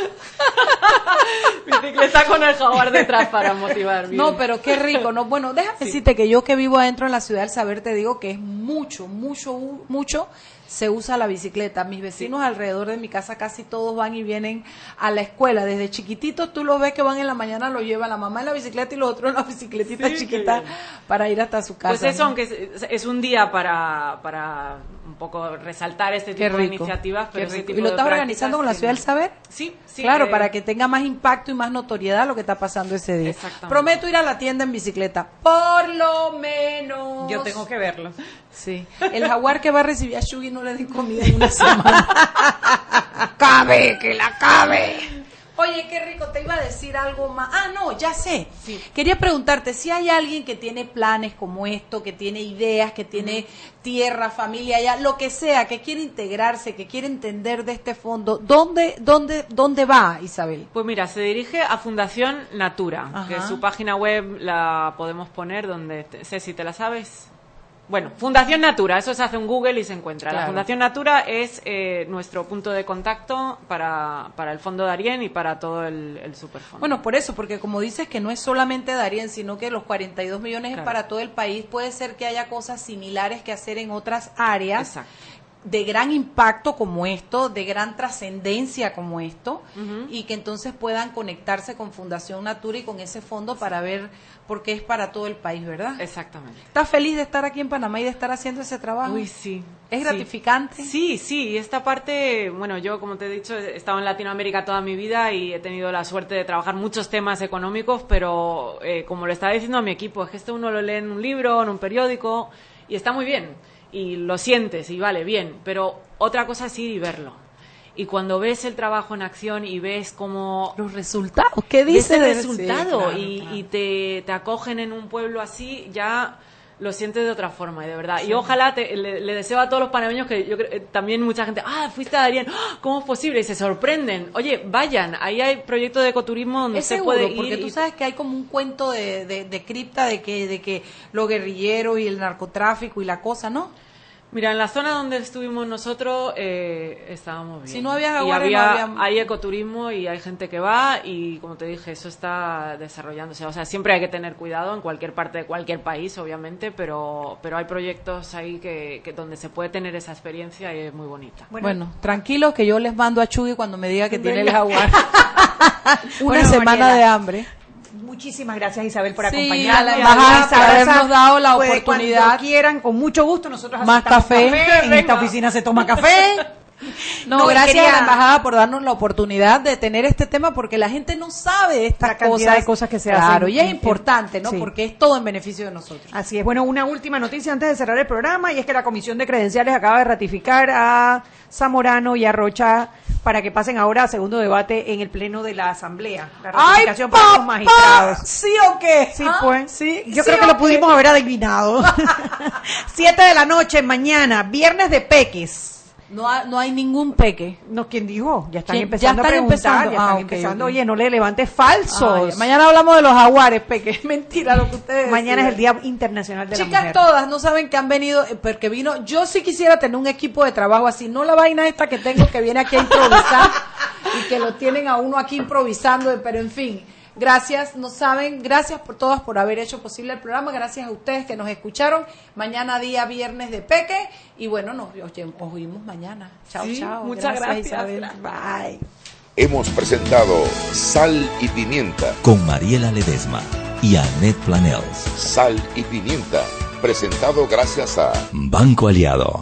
Bicicleta con el jaguar detrás para motivar. bien. No, pero qué rico, ¿no? Bueno, déjame decirte que yo que vivo adentro en la ciudad del saber te digo que es mucho, mucho, mucho se usa la bicicleta. Mis vecinos alrededor de mi casa casi todos van y vienen a la escuela. Desde chiquititos tú los ves que van en la mañana, lo llevan la mamá en la bicicleta y los otros en la bicicletita Sí, chiquita para ir hasta su casa. Pues eso, ¿no? aunque es, es un día para, para un poco resaltar este tipo de iniciativas, qué pero ese rico. tipo ¿Y lo estás organizando con la Ciudad del Saber? Sí, sí. claro, eh, para que tenga más impacto y más notoriedad lo que está pasando ese día. Prometo ir a la tienda en bicicleta, por lo menos. Yo tengo que verlo. Sí. El jaguar que va a recibir a Shugi no le den comida en una semana. cabe, que la cabe. Oye, qué rico, te iba a decir algo más. Ah, no, ya sé. Quería preguntarte si hay alguien que tiene planes como esto, que tiene ideas, que tiene tierra, familia, ya, lo que sea, que quiere integrarse, que quiere entender de este fondo, ¿dónde, dónde, dónde va, Isabel? Pues mira, se dirige a Fundación Natura, Ajá. que su página web la podemos poner donde, si te la sabes. Bueno, Fundación Natura, eso se hace en Google y se encuentra. La. Fundación Natura es eh, nuestro punto de contacto para, para el Fondo Darien y para todo el, el Superfondo. Bueno, por eso, porque como dices que no es solamente Darien, sino que los 42 millones es para todo el país, puede ser que haya cosas similares que hacer en otras áreas Exacto. de gran impacto como esto, de gran trascendencia como esto, y que entonces puedan conectarse con Fundación Natura y con ese fondo para ver por qué es para todo el país, ¿verdad? Exactamente. ¿Estás feliz de estar aquí en Panamá y de estar haciendo ese trabajo? Uy, sí. ¿Es Sí. gratificante? Sí, sí, y esta parte, bueno, yo como te he dicho, he estado en Latinoamérica toda mi vida y he tenido la suerte de trabajar muchos temas económicos, pero eh, como le estaba diciendo a mi equipo, es que esto uno lo lee en un libro, en un periódico, y está muy bien, y lo sientes, y vale, bien, pero otra cosa es ir y verlo. Y cuando ves el trabajo en acción y ves cómo Los resultados, ¿qué dice el resultado Sí, claro, y, claro. y te, te acogen en un pueblo así, ya lo sientes de otra forma, y de verdad. Y ojalá te- le, le deseo a todos los panameños que yo eh, también mucha gente, ah, fuiste a Darien, ¡Ah! ¿cómo es posible? Y se sorprenden. Oye, vayan, ahí hay proyectos de ecoturismo donde Es se seguro, puede ir. porque tú sabes que hay como un cuento de, de, de cripta de que, de que los guerrilleros y el narcotráfico y la cosa, ¿no? Mira, en la zona donde estuvimos nosotros eh, estábamos bien. Si no había y jaguares, no había, hay ecoturismo y hay gente que va y como te dije, eso está desarrollándose. O sea, siempre hay que tener cuidado en cualquier parte de cualquier país, obviamente, pero, pero hay proyectos ahí que, que donde se puede tener esa experiencia y es muy bonita. Bueno, tranquilos que yo les mando a Chuy cuando me diga que tiene el jaguar. Una Bueno, semana Mariela. de hambre. Muchísimas gracias Isabel por Sí, acompañarnos. a embajada además, por habernos dado la pues, oportunidad. Cuando quieran, con mucho gusto, nosotros Más aceptamos café. En esta oficina se toma café. No, gracias quería- a la embajada por darnos la oportunidad de tener este tema porque la gente no sabe estas La cantidad cosas. de cosas que se claro, hacen y es en- importante, ¿no? sí. Porque es todo en beneficio de nosotros. Así es. Bueno, una última noticia antes de cerrar el programa y es que la Comisión de Credenciales acaba de ratificar a Zamorano y a Rocha para que pasen ahora a segundo debate en el Pleno de la Asamblea. La ratificación por los magistrados. ¿Sí o qué? Sí, ¿Ah? pues. Sí, Yo sí creo que lo qué? pudimos haber adivinado. Siete de la noche mañana, viernes de peques. No, ha- no hay ningún peque. No, ¿quién dijo? Ya están ¿Quién? empezando Ya a están preguntar, empezando. ya están Ah, empezando. ok. Oye, no le levantes falsos. Ay, mañana hablamos de los jaguares, peque. Es mentira lo que ustedes Mañana es el. Día Internacional de la Chicas Mujer. todas no saben que han venido, eh, porque vino, yo sí quisiera tener un equipo de trabajo así, no la vaina esta que tengo que viene aquí a improvisar y que lo tienen a uno aquí improvisando, pero en fin, Gracias, no saben, gracias por todas por haber hecho posible el programa, gracias a ustedes que nos escucharon. Mañana día viernes de Peque y bueno, nos nos oímos mañana. Chao, Sí, chao. muchas gracias. Isabel. Bye. Hemos presentado Sal y Pimienta. Con Mariela Ledesma y Annette Planels. Sal y Pimienta. Presentado gracias a Banco Aliado.